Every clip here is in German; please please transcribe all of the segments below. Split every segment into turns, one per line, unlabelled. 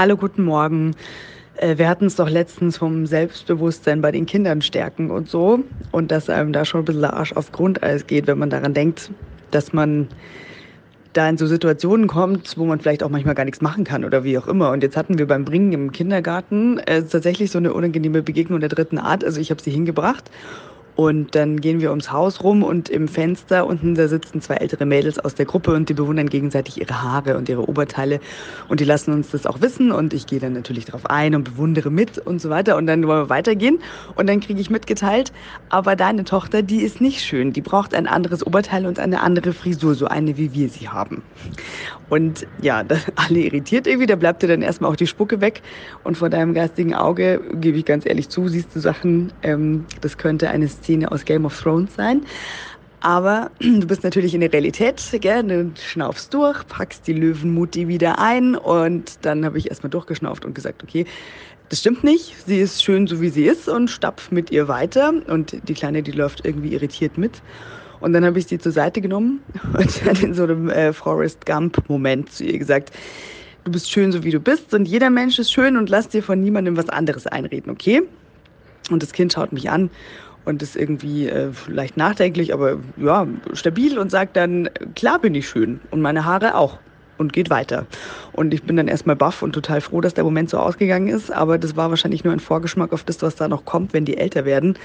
Hallo, guten Morgen. Äh, wir hatten es doch letztens vom Selbstbewusstsein bei den Kindern stärken und so. Und dass einem da schon ein bisschen Arsch auf Grundeis geht, wenn man daran denkt, dass man da in so Situationen kommt, wo man vielleicht auch manchmal gar nichts machen kann oder wie auch immer. Und jetzt hatten wir beim Bringen im Kindergarten äh, tatsächlich so eine unangenehme Begegnung der dritten Art. Also ich habe sie hingebracht und dann gehen wir ums Haus rum und im Fenster unten da sitzen zwei ältere Mädels aus der Gruppe und die bewundern gegenseitig ihre Haare und ihre Oberteile. Und die lassen uns das auch wissen und ich gehe dann natürlich darauf ein und bewundere mit und so weiter. Und dann wollen wir weitergehen und dann kriege ich mitgeteilt, aber deine Tochter, die ist nicht schön, die braucht ein anderes Oberteil und eine andere Frisur, so eine wie wir sie haben. Und ja, alle irritiert irgendwie, da bleibt dir dann erstmal auch die Spucke weg. Und vor deinem geistigen Auge, gebe ich ganz ehrlich zu, siehst du Sachen, ähm, das könnte eine Szene Szene aus Game of Thrones sein. Aber du bist natürlich in der Realität, gell? du schnaufst durch, packst die Löwenmutti wieder ein und dann habe ich erstmal durchgeschnauft und gesagt, okay, das stimmt nicht, sie ist schön so wie sie ist und stapf mit ihr weiter und die Kleine, die läuft irgendwie irritiert mit. Und dann habe ich sie zur Seite genommen und dann in so einem äh, Forrest Gump-Moment zu ihr gesagt, du bist schön so wie du bist und jeder Mensch ist schön und lass dir von niemandem was anderes einreden, okay? Und das Kind schaut mich an und ist irgendwie äh, leicht nachdenklich, aber ja, stabil und sagt dann, klar bin ich schön und meine Haare auch und geht weiter. Und ich bin dann erstmal baff und total froh, dass der Moment so ausgegangen ist, aber das war wahrscheinlich nur ein Vorgeschmack auf das, was da noch kommt, wenn die älter werden.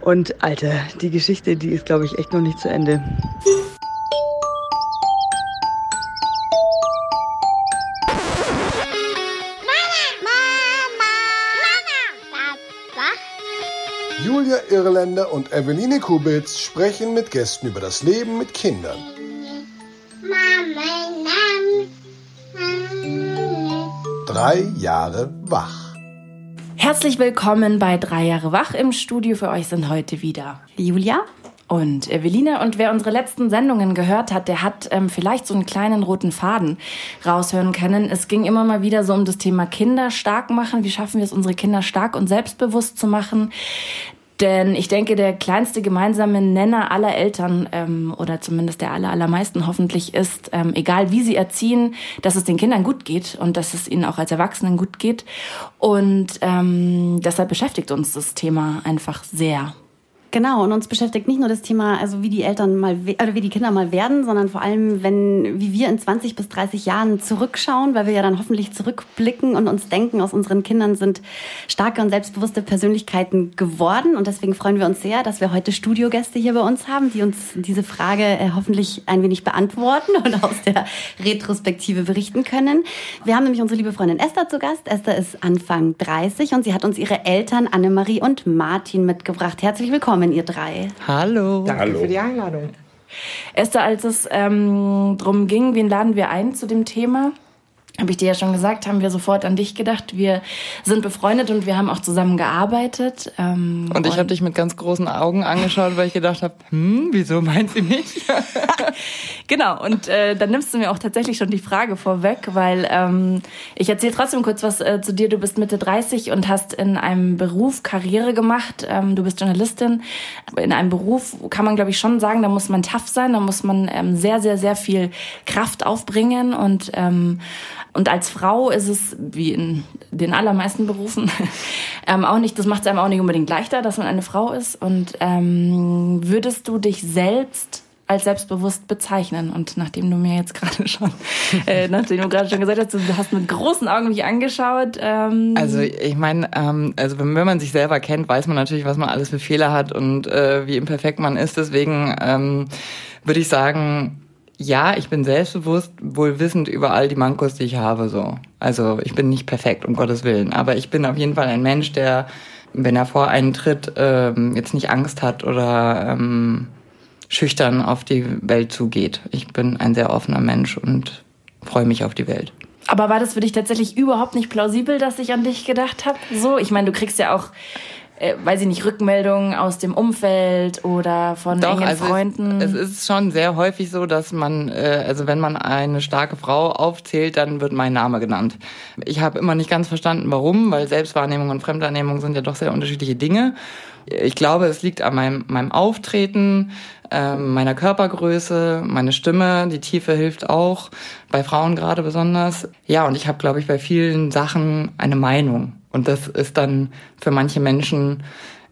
Und Alter, die Geschichte, die ist, glaube ich, echt noch nicht zu Ende.
Julia Irländer und Eveline Kubitz sprechen mit Gästen über das Leben mit Kindern. Drei Jahre wach.
Herzlich willkommen bei Drei Jahre wach. Im Studio für euch sind heute wieder Julia und Eveline. Und wer unsere letzten Sendungen gehört hat, der hat ähm, vielleicht so einen kleinen roten Faden raushören können. Es ging immer mal wieder so um das Thema Kinder stark machen. Wie schaffen wir es, unsere Kinder stark und selbstbewusst zu machen? Denn ich denke, der kleinste gemeinsame Nenner aller Eltern ähm, oder zumindest der aller, allermeisten hoffentlich ist, ähm, egal wie sie erziehen, dass es den Kindern gut geht und dass es ihnen auch als Erwachsenen gut geht. Und ähm, deshalb beschäftigt uns das Thema einfach sehr.
Genau, und uns beschäftigt nicht nur das Thema, also wie die Eltern mal oder wie die Kinder mal werden, sondern vor allem, wenn, wie wir in 20 bis 30 Jahren zurückschauen, weil wir ja dann hoffentlich zurückblicken und uns denken, aus unseren Kindern sind starke und selbstbewusste Persönlichkeiten geworden. Und deswegen freuen wir uns sehr, dass wir heute Studiogäste hier bei uns haben, die uns diese Frage äh, hoffentlich ein wenig beantworten und aus der Retrospektive berichten können. Wir haben nämlich unsere liebe Freundin Esther zu Gast. Esther ist Anfang 30 und sie hat uns ihre Eltern Annemarie und Martin mitgebracht. Herzlich willkommen willkommen, ihr drei.
Hallo.
Danke
Hallo.
für die Einladung.
Esther, als es ähm, darum ging, wen laden wir ein zu dem Thema, habe ich dir ja schon gesagt, haben wir sofort an dich gedacht. Wir sind befreundet und wir haben auch zusammen gearbeitet.
Ähm, und ich habe dich mit ganz großen Augen angeschaut, weil ich gedacht habe, hm, wieso meint sie mich?
genau, und äh, dann nimmst du mir auch tatsächlich schon die Frage vorweg, weil ähm, ich erzähle trotzdem kurz was äh, zu dir. Du bist Mitte 30 und hast in einem Beruf Karriere gemacht. Ähm, du bist Journalistin. In einem Beruf kann man, glaube ich, schon sagen, da muss man tough sein, da muss man ähm, sehr, sehr, sehr viel Kraft aufbringen und ähm, und als Frau ist es, wie in den allermeisten Berufen, ähm, auch nicht, das macht es einem auch nicht unbedingt leichter, dass man eine Frau ist. Und ähm, würdest du dich selbst als selbstbewusst bezeichnen. Und nachdem du mir jetzt gerade schon, äh, nachdem du gerade schon gesagt hast, du hast mit großen Augen mich angeschaut.
Ähm also ich meine, ähm, also wenn, man sich selber kennt, weiß man natürlich, was man alles für Fehler hat und äh, wie imperfekt man ist. Deswegen ähm, würde ich sagen, ja, ich bin selbstbewusst, wohl wissend über all die Mankos, die ich habe, so. Also, ich bin nicht perfekt, um Gottes Willen. Aber ich bin auf jeden Fall ein Mensch, der, wenn er vor einen tritt, ähm, jetzt nicht Angst hat oder ähm, schüchtern auf die Welt zugeht. Ich bin ein sehr offener Mensch und freue mich auf die Welt.
Aber war das für dich tatsächlich überhaupt nicht plausibel, dass ich an dich gedacht habe? So, ich meine, du kriegst ja auch äh, weiß ich nicht, Rückmeldungen aus dem Umfeld oder von
Doch,
engen
also
Freunden?
Es, es ist schon sehr häufig so, dass man, äh, also wenn man eine starke Frau aufzählt, dann wird mein Name genannt. Ich habe immer nicht ganz verstanden, warum, weil Selbstwahrnehmung und Fremdwahrnehmung sind ja doch sehr unterschiedliche Dinge. Ich glaube, es liegt an meinem, meinem Auftreten, äh, meiner Körpergröße, meine Stimme, die Tiefe hilft auch, bei Frauen gerade besonders. Ja, und ich habe, glaube ich, bei vielen Sachen eine Meinung. Und das ist dann für manche Menschen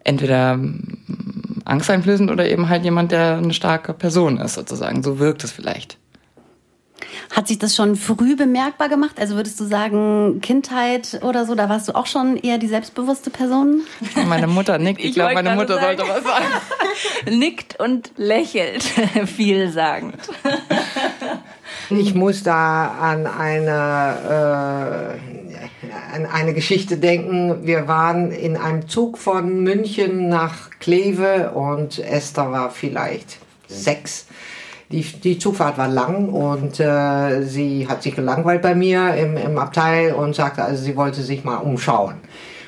entweder mm, angsteinflößend oder eben halt jemand, der eine starke Person ist, sozusagen. So wirkt es vielleicht.
Hat sich das schon früh bemerkbar gemacht? Also würdest du sagen, Kindheit oder so, da warst du auch schon eher die selbstbewusste Person?
Meine Mutter nickt. Ich, ich glaube, meine Mutter sagen. sollte was sagen.
Nickt und lächelt vielsagend.
Ich muss da an eine, äh, an eine Geschichte denken. Wir waren in einem Zug von München nach Kleve und Esther war vielleicht sechs. Die, die Zugfahrt war lang und äh, sie hat sich gelangweilt bei mir im, im Abteil und sagte, also sie wollte sich mal umschauen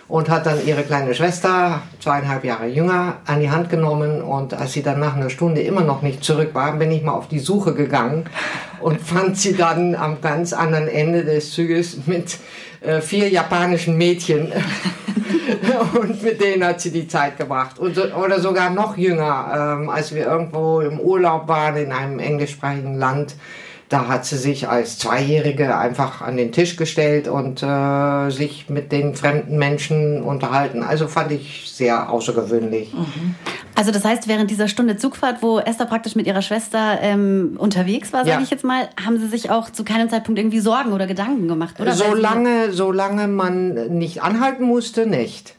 und hat dann ihre kleine Schwester, zweieinhalb Jahre jünger, an die Hand genommen. Und als sie dann nach einer Stunde immer noch nicht zurück war, bin ich mal auf die Suche gegangen und fand sie dann am ganz anderen Ende des Zuges mit äh, vier japanischen Mädchen. Und mit denen hat sie die Zeit gebracht. Und, oder sogar noch jünger, ähm, als wir irgendwo im Urlaub waren in einem englischsprachigen Land da hat sie sich als Zweijährige einfach an den Tisch gestellt und äh, sich mit den fremden Menschen unterhalten. Also fand ich sehr außergewöhnlich. Mhm.
Also das heißt, während dieser Stunde Zugfahrt, wo Esther praktisch mit ihrer Schwester ähm, unterwegs war, sage ja. ich jetzt mal, haben sie sich auch zu keinem Zeitpunkt irgendwie Sorgen oder Gedanken gemacht, oder?
Solange, solange man nicht anhalten musste, nicht.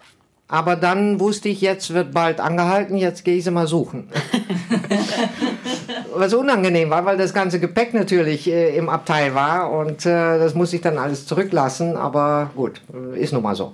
Aber dann wusste ich, jetzt wird bald angehalten, jetzt gehe ich sie mal suchen. was unangenehm war, weil das ganze Gepäck natürlich äh, im Abteil war und äh, das muss ich dann alles zurücklassen, aber gut, ist nun mal so.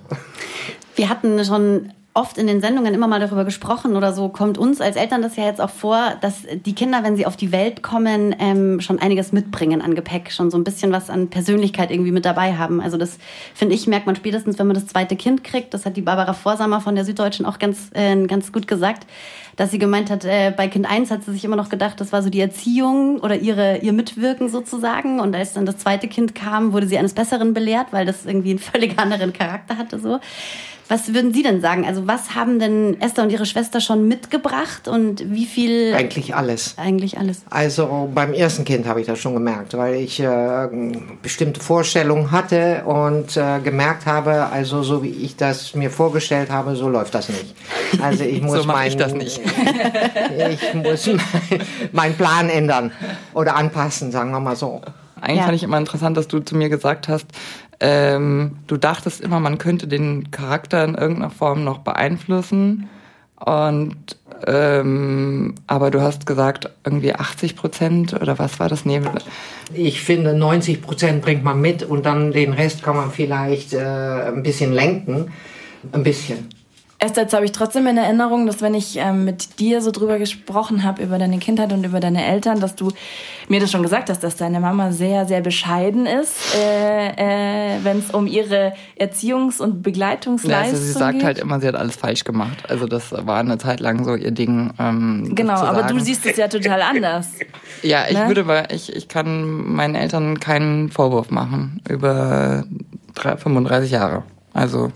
Wir hatten schon oft in den Sendungen immer mal darüber gesprochen oder so, kommt uns als Eltern das ja jetzt auch vor, dass die Kinder, wenn sie auf die Welt kommen, ähm, schon einiges mitbringen an Gepäck, schon so ein bisschen was an Persönlichkeit irgendwie mit dabei haben. Also das, finde ich, merkt man spätestens, wenn man das zweite Kind kriegt. Das hat die Barbara Vorsamer von der Süddeutschen auch ganz, äh, ganz gut gesagt, dass sie gemeint hat, äh, bei Kind 1 hat sie sich immer noch gedacht, das war so die Erziehung oder ihre, ihr Mitwirken sozusagen. Und als dann das zweite Kind kam, wurde sie eines Besseren belehrt, weil das irgendwie einen völlig anderen Charakter hatte so. Was würden Sie denn sagen? Also was haben denn Esther und ihre Schwester schon mitgebracht und wie viel?
Eigentlich alles.
Eigentlich alles.
Also beim ersten Kind habe ich das schon gemerkt, weil ich äh, bestimmte Vorstellungen hatte und äh, gemerkt habe, also so wie ich das mir vorgestellt habe, so läuft das nicht. Also ich muss
so mein, ich das nicht.
ich muss meinen Plan ändern oder anpassen, sagen wir mal so.
Eigentlich ja. fand ich immer interessant, dass du zu mir gesagt hast, ähm, du dachtest immer, man könnte den Charakter in irgendeiner Form noch beeinflussen. Und ähm, aber du hast gesagt, irgendwie 80 Prozent oder was war das? Nee.
Ich finde, 90 Prozent bringt man mit und dann den Rest kann man vielleicht äh, ein bisschen lenken. Ein bisschen.
Erst jetzt habe ich trotzdem in Erinnerung, dass wenn ich ähm, mit dir so drüber gesprochen habe, über deine Kindheit und über deine Eltern, dass du mir das schon gesagt hast, dass deine Mama sehr, sehr bescheiden ist, äh, äh, wenn es um ihre Erziehungs- und Begleitungsleistung ja, also
sie sagt
geht.
halt immer, sie hat alles falsch gemacht. Also das war eine Zeit lang so ihr Ding. Ähm,
genau, aber du siehst es ja total anders.
ja, ich ne? würde, weil ich, ich kann meinen Eltern keinen Vorwurf machen über 35 Jahre. Also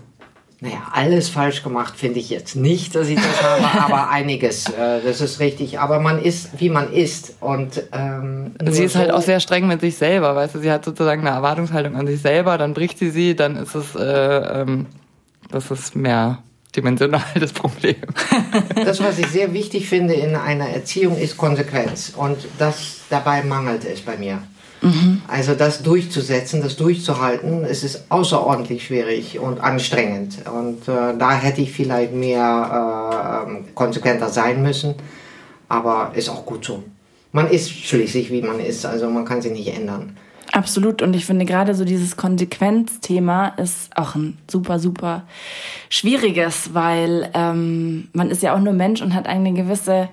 naja, alles falsch gemacht finde ich jetzt nicht, dass ich das habe, aber einiges, äh, das ist richtig. Aber man ist, wie man ist. Und ähm,
sie ist halt so halt auch sehr streng mit sich selber, weißt du, sie hat sozusagen eine Erwartungshaltung an sich selber, dann bricht sie sie, dann ist es, äh, ähm, das ist mehr dimensional das Problem.
Das, was ich sehr wichtig finde in einer Erziehung, ist Konsequenz. Und das dabei mangelt es bei mir. Mhm. Also das durchzusetzen, das durchzuhalten, es ist außerordentlich schwierig und anstrengend. Und äh, da hätte ich vielleicht mehr äh, konsequenter sein müssen. Aber ist auch gut so. Man ist schließlich, wie man ist. Also man kann sich nicht ändern.
Absolut. Und ich finde gerade so dieses Konsequenzthema ist auch ein super, super schwieriges, weil ähm, man ist ja auch nur Mensch und hat eine gewisse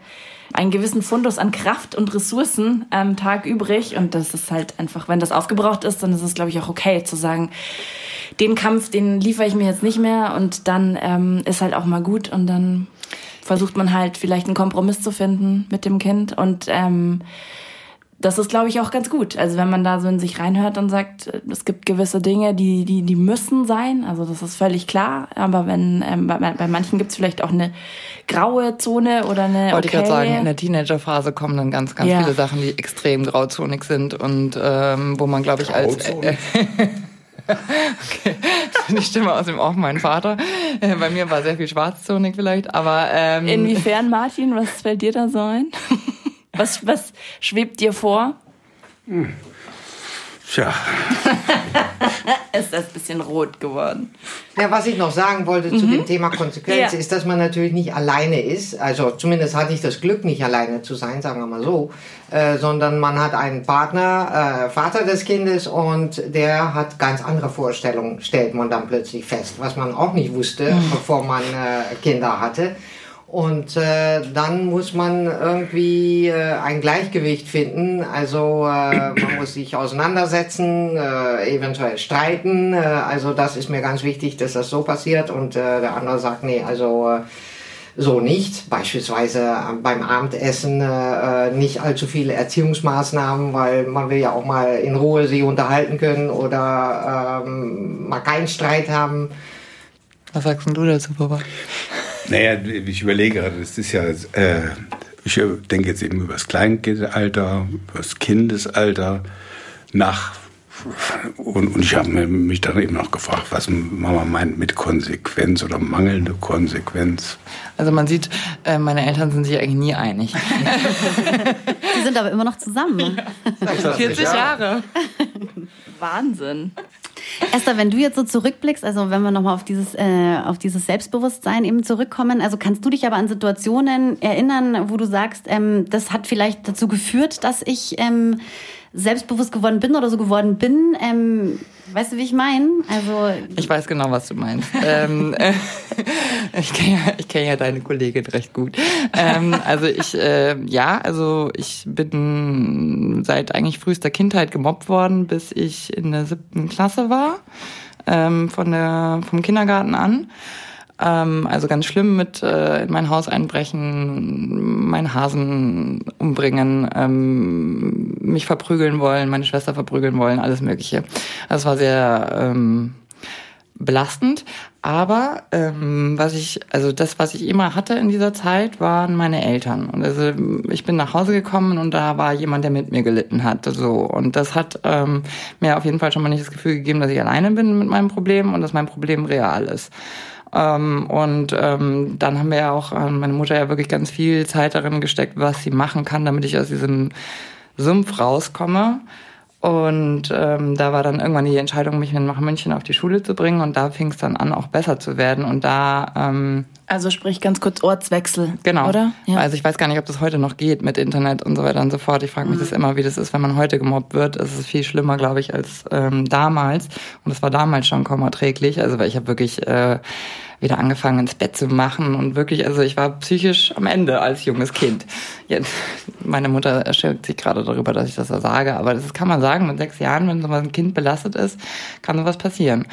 einen gewissen Fundus an Kraft und Ressourcen am Tag übrig. Und das ist halt einfach, wenn das aufgebraucht ist, dann ist es, glaube ich, auch okay zu sagen, den Kampf, den liefere ich mir jetzt nicht mehr. Und dann ähm, ist halt auch mal gut. Und dann versucht man halt vielleicht einen Kompromiss zu finden mit dem Kind. Und ähm, das ist, glaube ich, auch ganz gut. Also wenn man da so in sich reinhört und sagt, es gibt gewisse Dinge, die, die, die müssen sein, also das ist völlig klar. Aber wenn ähm, bei, bei manchen gibt es vielleicht auch eine graue Zone oder eine.
Wollte
okay.
ich gerade sagen, in der Teenagerphase kommen dann ganz, ganz
Ja.
viele Sachen, die extrem grauzonig sind und ähm, wo man, glaube ich, als
Grauzonig?
okay. die Stimme aus dem Off, mein Vater. Äh, Bei mir war sehr viel schwarzzonig vielleicht, aber ähm,
Inwiefern, Martin, was fällt dir da so ein? Was, was schwebt dir vor?
Tja,
Ist das ein bisschen rot geworden?
Ja, was ich noch sagen wollte zu dem Thema Konsequenz,
Ja.
ist, dass man natürlich nicht alleine ist. Also zumindest hatte ich das Glück, nicht alleine zu sein, sagen wir mal so, äh, sondern man hat einen Partner, äh, Vater des Kindes, und der hat ganz andere Vorstellungen, stellt man dann plötzlich fest, was man auch nicht wusste, bevor man äh, Kinder hatte. Und äh, dann muss man irgendwie äh, ein Gleichgewicht finden. Also äh, man muss sich auseinandersetzen, äh, eventuell streiten. Äh, also das ist mir ganz wichtig, dass das so passiert. Und äh, der andere sagt, nee, also äh, so nicht. Beispielsweise äh, beim Abendessen äh, äh, nicht allzu viele Erziehungsmaßnahmen, weil man will ja auch mal in Ruhe sie unterhalten können oder ähm, mal keinen Streit haben.
was sagst denn du dazu, Papa?
Naja, ich überlege gerade, das ist ja, äh, ich denke jetzt eben über das Kleinkindalter, über das Kindesalter, nach. Und, und ich habe mich dann eben noch gefragt, was Mama meint mit Konsequenz oder mangelnde Konsequenz.
Also man sieht, äh, meine Eltern sind sich eigentlich nie einig.
Die sind aber immer noch zusammen.
40 Jahre.
Wahnsinn.
Esther, wenn du jetzt so zurückblickst, also wenn wir nochmal auf dieses, äh, auf dieses Selbstbewusstsein eben zurückkommen, also kannst du dich aber an Situationen erinnern, wo du sagst, ähm, das hat vielleicht dazu geführt, dass ich ähm, selbstbewusst geworden bin oder so geworden bin. Ähm, weißt du, wie ich meine? Also
Ich weiß genau, was du meinst. ähm, äh, ich kenne ja, kenn ja deine Kollegin recht gut. Ähm, also ich, äh, ja, also ich bin seit eigentlich frühester Kindheit gemobbt worden, bis ich in der siebten Klasse war, ähm, von der, vom Kindergarten an. Ähm, also ganz schlimm mit äh, in mein Haus einbrechen, meinen Hasen umbringen, ähm, mich verprügeln wollen, meine Schwester verprügeln wollen, alles Mögliche. Es war sehr ähm, belastend. Aber ähm, was ich, also das, was ich immer hatte in dieser Zeit, waren meine Eltern. Und also ich bin nach Hause gekommen und da war jemand, der mit mir gelitten hat. So und das hat ähm, mir auf jeden Fall schon mal nicht das Gefühl gegeben, dass ich alleine bin mit meinem Problem und dass mein Problem real ist. Ähm, und ähm, dann haben wir ja auch, äh, meine Mutter ja wirklich ganz viel Zeit darin gesteckt, was sie machen kann, damit ich aus diesem Sumpf rauskomme. Und ähm, da war dann irgendwann die Entscheidung, mich nach München auf die Schule zu bringen. Und da fing es dann an, auch besser zu werden. Und da ähm,
Also sprich ganz kurz Ortswechsel.
Genau.
Oder? Ja.
Also ich weiß gar nicht, ob das heute noch geht mit Internet und so weiter und so fort. Ich frage mich das immer, wie das ist, wenn man heute gemobbt wird. Es ist viel schlimmer, glaube ich, als ähm, damals. Und es war damals schon kaum erträglich. Also weil ich habe wirklich äh, wieder angefangen ins Bett zu machen und wirklich, also ich war psychisch am Ende als junges Kind. Jetzt, meine Mutter erschreckt sich gerade darüber, dass ich das so sage, aber das kann man sagen, mit sechs Jahren, wenn so ein Kind belastet ist, kann sowas passieren.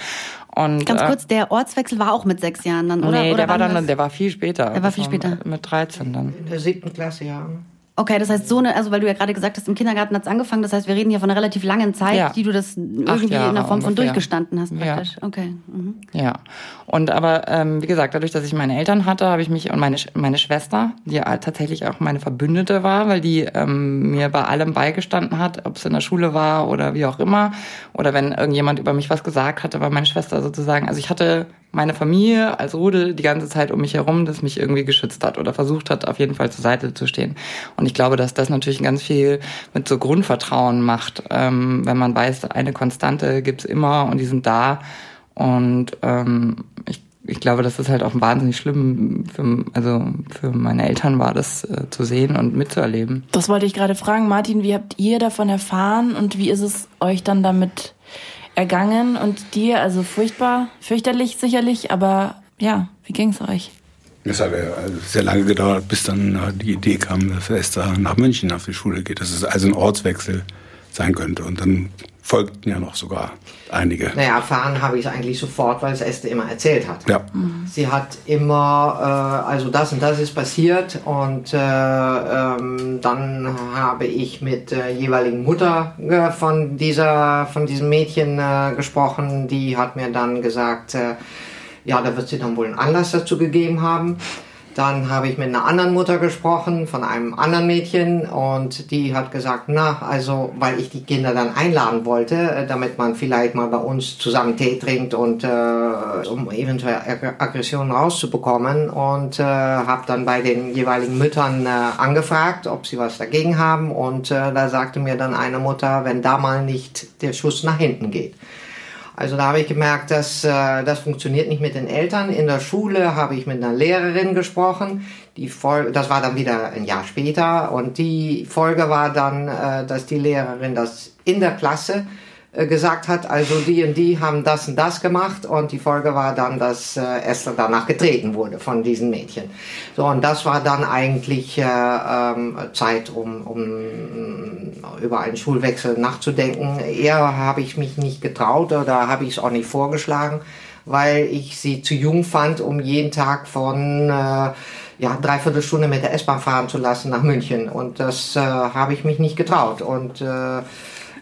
Und,
ganz
äh,
kurz, der Ortswechsel war auch mit sechs Jahren dann, oder?
Nee,
oder
der war dann,
das?
der war viel später.
Der war
Das
viel später.
Mit 13 dann.
In der siebten Klasse, ja.
Okay, das heißt so eine, also weil du ja gerade gesagt hast, im Kindergarten hat's angefangen, das heißt, wir reden hier von einer relativ langen Zeit,
Ja.
die du das irgendwie in der Form von
ungefähr.
durchgestanden hast
Ja.
praktisch. Okay. Mhm.
Ja. Und aber, ähm, wie gesagt, dadurch, dass ich meine Eltern hatte, habe ich mich und meine, meine Schwester, die ja tatsächlich auch meine Verbündete war, weil die ähm, mir bei allem beigestanden hat, ob es in der Schule war oder wie auch immer. Oder wenn irgendjemand über mich was gesagt hatte, war meine Schwester sozusagen. Also ich hatte meine Familie als Rudel die ganze Zeit um mich herum, das mich irgendwie geschützt hat oder versucht hat, auf jeden Fall zur Seite zu stehen. Und ich glaube, dass das natürlich ganz viel mit so Grundvertrauen macht, ähm, wenn man weiß, eine Konstante gibt's immer und die sind da. Und ähm, ich, ich glaube, dass das halt auch wahnsinnig schlimm für, also für meine Eltern war, das äh, zu sehen und mitzuerleben.
Das wollte ich gerade fragen. Martin, wie habt ihr davon erfahren und wie ist es euch dann damit ergangen? Und dir, also furchtbar, fürchterlich sicherlich, aber ja, wie ging's euch?
Es hat ja sehr lange gedauert, bis dann äh, die Idee kam, dass Esther nach München auf die Schule geht. Das ist also ein Ortswechsel sein könnte. Und dann folgten ja noch sogar einige.
Naja, erfahren habe ich es eigentlich sofort, weil es Esther immer erzählt hat.
Ja.
Sie hat immer, äh, also das und das ist passiert und äh, ähm, dann habe ich mit der jeweiligen Mutter äh, von dieser, von diesem Mädchen äh, gesprochen. Die hat mir dann gesagt, äh, ja, da wird sie dann wohl einen Anlass dazu gegeben haben. Dann habe ich mit einer anderen Mutter gesprochen, von einem anderen Mädchen, und die hat gesagt, na, also, weil ich die Kinder dann einladen wollte, äh, damit man vielleicht mal bei uns zusammen Tee trinkt und äh, um eventuell Ag Aggressionen rauszubekommen. Und äh, habe dann bei den jeweiligen Müttern äh, angefragt, ob sie was dagegen haben. Und äh, da sagte mir dann eine Mutter, wenn da mal nicht der Schuss nach hinten geht. Also da habe ich gemerkt, dass äh, das funktioniert nicht mit den Eltern. In der Schule habe ich mit einer Lehrerin gesprochen. Die Folge, das war dann wieder ein Jahr später und die Folge war dann, äh, dass die Lehrerin das in der Klasse gesagt hat, also die und die haben das und das gemacht und die Folge war dann, dass äh, Esther danach getreten wurde von diesen Mädchen. So und das war dann eigentlich äh, ähm, Zeit, um, um über einen Schulwechsel nachzudenken. Eher habe ich mich nicht getraut oder habe ich es auch nicht vorgeschlagen, weil ich sie zu jung fand, um jeden Tag von äh, ja, dreiviertel Stunde mit der S-Bahn fahren zu lassen nach München. Und das äh, habe ich mich nicht getraut. Und äh,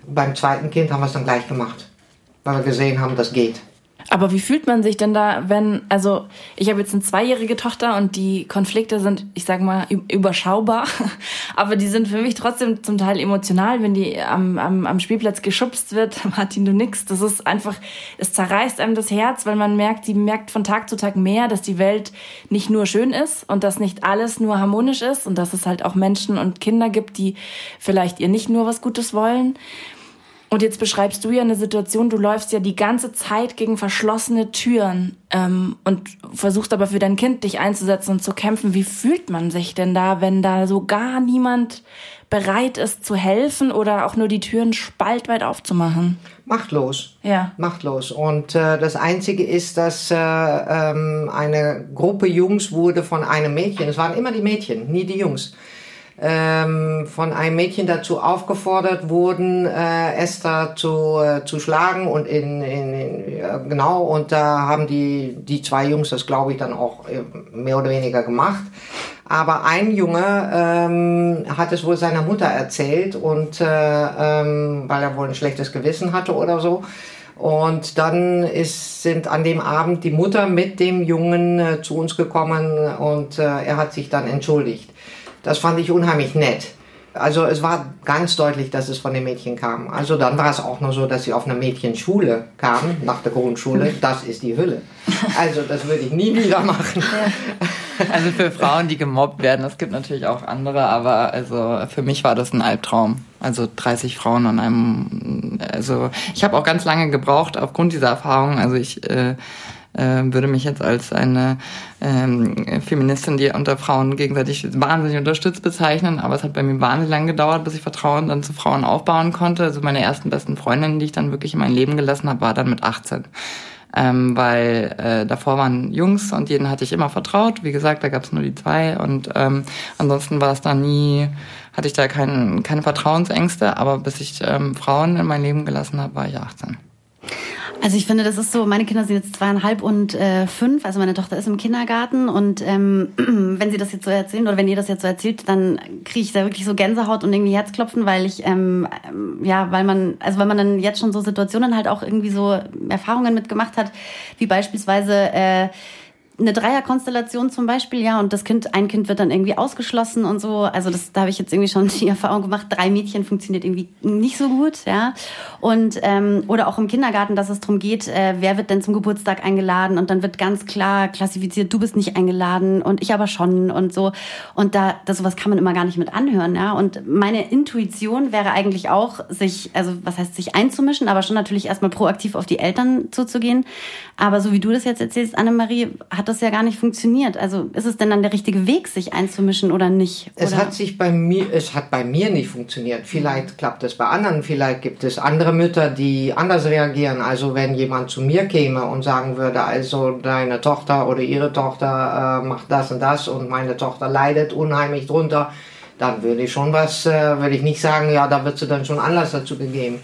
beim zweiten Kind haben wir es dann gleich gemacht, weil wir gesehen haben, das geht.
Aber wie fühlt man sich denn da, wenn, also ich habe jetzt eine zweijährige Tochter und die Konflikte sind, ich sag mal, überschaubar, aber die sind für mich trotzdem zum Teil emotional, wenn die am, am, am Spielplatz geschubst wird, Martin, du nix, das ist einfach, es zerreißt einem das Herz, weil man merkt, sie merkt von Tag zu Tag mehr, dass die Welt nicht nur schön ist und dass nicht alles nur harmonisch ist und dass es halt auch Menschen und Kinder gibt, die vielleicht ihr nicht nur was Gutes wollen. Und jetzt beschreibst du ja eine Situation, du läufst ja die ganze Zeit gegen verschlossene Türen ähm, und versuchst aber für dein Kind dich einzusetzen und zu kämpfen. Wie fühlt man sich denn da, wenn da so gar niemand bereit ist zu helfen oder auch nur die Türen spaltweit aufzumachen?
Machtlos.
Ja.
Machtlos. Und äh, das Einzige ist, dass äh, ähm, eine Gruppe Jungs wurde von einem Mädchen, es waren immer die Mädchen, nie die Jungs, ähm, von einem Mädchen dazu aufgefordert wurden, äh, Esther zu, äh, zu schlagen und in, in, in genau und da haben die die zwei Jungs das glaube ich dann auch äh, mehr oder weniger gemacht. Aber ein Junge ähm, hat es wohl seiner Mutter erzählt und äh, ähm, weil er wohl ein schlechtes Gewissen hatte oder so. Und dann ist, sind an dem Abend die Mutter mit dem Jungen äh, zu uns gekommen und äh, er hat sich dann entschuldigt. Das fand ich unheimlich nett. Also es war ganz deutlich, dass es von dem Mädchen kam. Also dann war es auch nur so, dass sie auf einer Mädchenschule kam, nach der Grundschule. Das ist die Hülle. Also das würde ich nie wieder machen.
Also für Frauen, die gemobbt werden, es gibt natürlich auch andere, aber also für mich war das ein Albtraum. Also 30 Frauen an einem, also ich habe auch ganz lange gebraucht aufgrund dieser Erfahrung. Also ich äh, würde mich jetzt als eine ähm, Feministin, die unter Frauen gegenseitig wahnsinnig unterstützt, bezeichnen. Aber es hat bei mir wahnsinnig lang gedauert, bis ich Vertrauen dann zu Frauen aufbauen konnte. Also meine ersten besten Freundinnen, die ich dann wirklich in mein Leben gelassen habe, war dann mit 18. Ähm, weil äh, davor waren Jungs und jeden hatte ich immer vertraut. Wie gesagt, da gab es nur die zwei und ähm, ansonsten war es da nie, hatte ich da kein, keine Vertrauensängste, aber bis ich ähm, Frauen in mein Leben gelassen habe, war ich 18.
Also ich finde, das ist so, meine Kinder sind jetzt zweieinhalb und äh, fünf, also meine Tochter ist im Kindergarten und ähm, wenn sie das jetzt so erzählen oder wenn ihr das jetzt so erzählt, dann kriege ich da wirklich so Gänsehaut und irgendwie Herzklopfen, weil ich, ähm, ja, weil man, also weil man dann jetzt schon so Situationen halt auch irgendwie so Erfahrungen mitgemacht hat, wie beispielsweise äh, eine Dreierkonstellation zum Beispiel, ja, und das Kind, ein Kind wird dann irgendwie ausgeschlossen und so. Also das, da habe ich jetzt irgendwie schon die Erfahrung gemacht, drei Mädchen funktioniert irgendwie nicht so gut, ja. Und ähm, oder auch im Kindergarten, dass es darum geht, äh, wer wird denn zum Geburtstag eingeladen und dann wird ganz klar klassifiziert, du bist nicht eingeladen und ich aber schon und so. Und da, das sowas kann man immer gar nicht mit anhören, ja. Und meine Intuition wäre eigentlich auch, sich, also was heißt sich einzumischen, aber schon natürlich erstmal proaktiv auf die Eltern zuzugehen. Aber so wie du das jetzt erzählst, Annemarie, hat das ja gar nicht funktioniert. Also ist es denn dann der richtige Weg, sich einzumischen oder nicht? Oder?
Es hat sich bei mir, es hat bei mir nicht funktioniert. Vielleicht klappt es bei anderen, vielleicht gibt es andere Mütter, die anders reagieren. Also wenn jemand zu mir käme und sagen würde, also deine Tochter oder ihre Tochter äh, macht das und das und meine Tochter leidet unheimlich drunter, dann würde ich schon was, äh, würde ich nicht sagen, ja, da wird sie dann schon Anlass dazu gegeben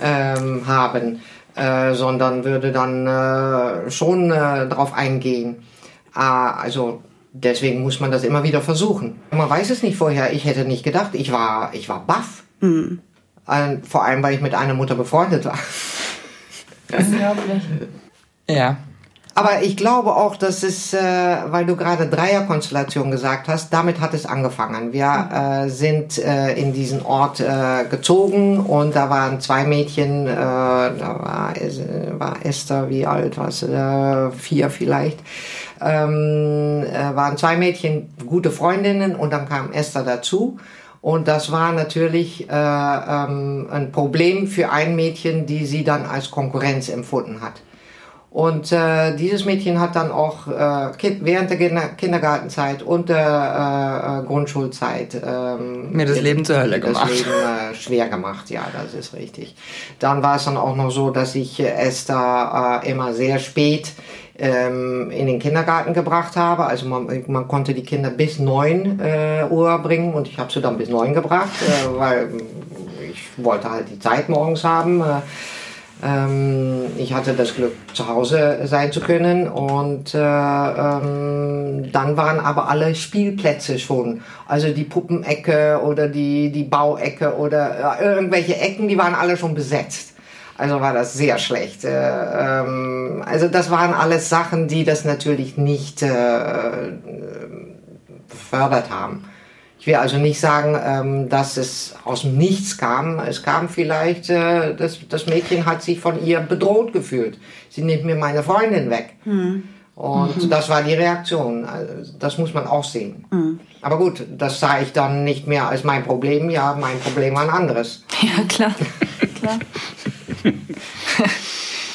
ähm, haben, äh, sondern würde dann äh, schon äh, darauf eingehen. Äh, also deswegen muss man das immer wieder versuchen. Man weiß es nicht vorher. Ich hätte nicht gedacht. Ich war, ich war baff. Mhm. Äh, vor allem, weil ich mit einer Mutter befreundet war.
Unglaublich.
Ja.
Aber ich glaube auch, dass es, äh, weil du gerade Dreierkonstellation gesagt hast, damit hat es angefangen. Wir äh, sind äh, in diesen Ort äh, gezogen und da waren zwei Mädchen, äh, da war, war Esther, wie alt war sie, äh, vier vielleicht, ähm, äh, waren zwei Mädchen gute Freundinnen und dann kam Esther dazu. Und das war natürlich äh, ähm, ein Problem für ein Mädchen, die sie dann als Konkurrenz empfunden hat. Und äh, dieses Mädchen hat dann auch äh, während der Kindergartenzeit und der äh, Grundschulzeit ähm,
mir das Leben zur Hölle gemacht.
Das Leben äh, schwer gemacht, ja, das ist richtig. Dann war es dann auch noch so, dass ich Esther äh, immer sehr spät ähm, in den Kindergarten gebracht habe. Also man, man konnte die Kinder bis neun äh, Uhr bringen und ich habe sie dann bis neun gebracht, äh, weil ich wollte halt die Zeit morgens haben. Äh, ich hatte das Glück, zu Hause sein zu können und äh, ähm, dann waren aber alle Spielplätze schon, also die Puppenecke oder die, die Bauecke oder äh, irgendwelche Ecken, die waren alle schon besetzt. Also war das sehr schlecht. Äh, ähm, also das waren alles Sachen, die das natürlich nicht äh, befördert haben. Ich will also nicht sagen, ähm, dass es aus dem Nichts kam. Es kam vielleicht, äh, das, das Mädchen hat sich von ihr bedroht gefühlt. Sie nimmt mir meine Freundin weg. Mhm. Und mhm. das war die Reaktion. Also, das muss man auch sehen. Mhm. Aber gut, das sah ich dann nicht mehr als mein Problem. Ja, mein Problem war ein anderes.
Ja, klar. klar.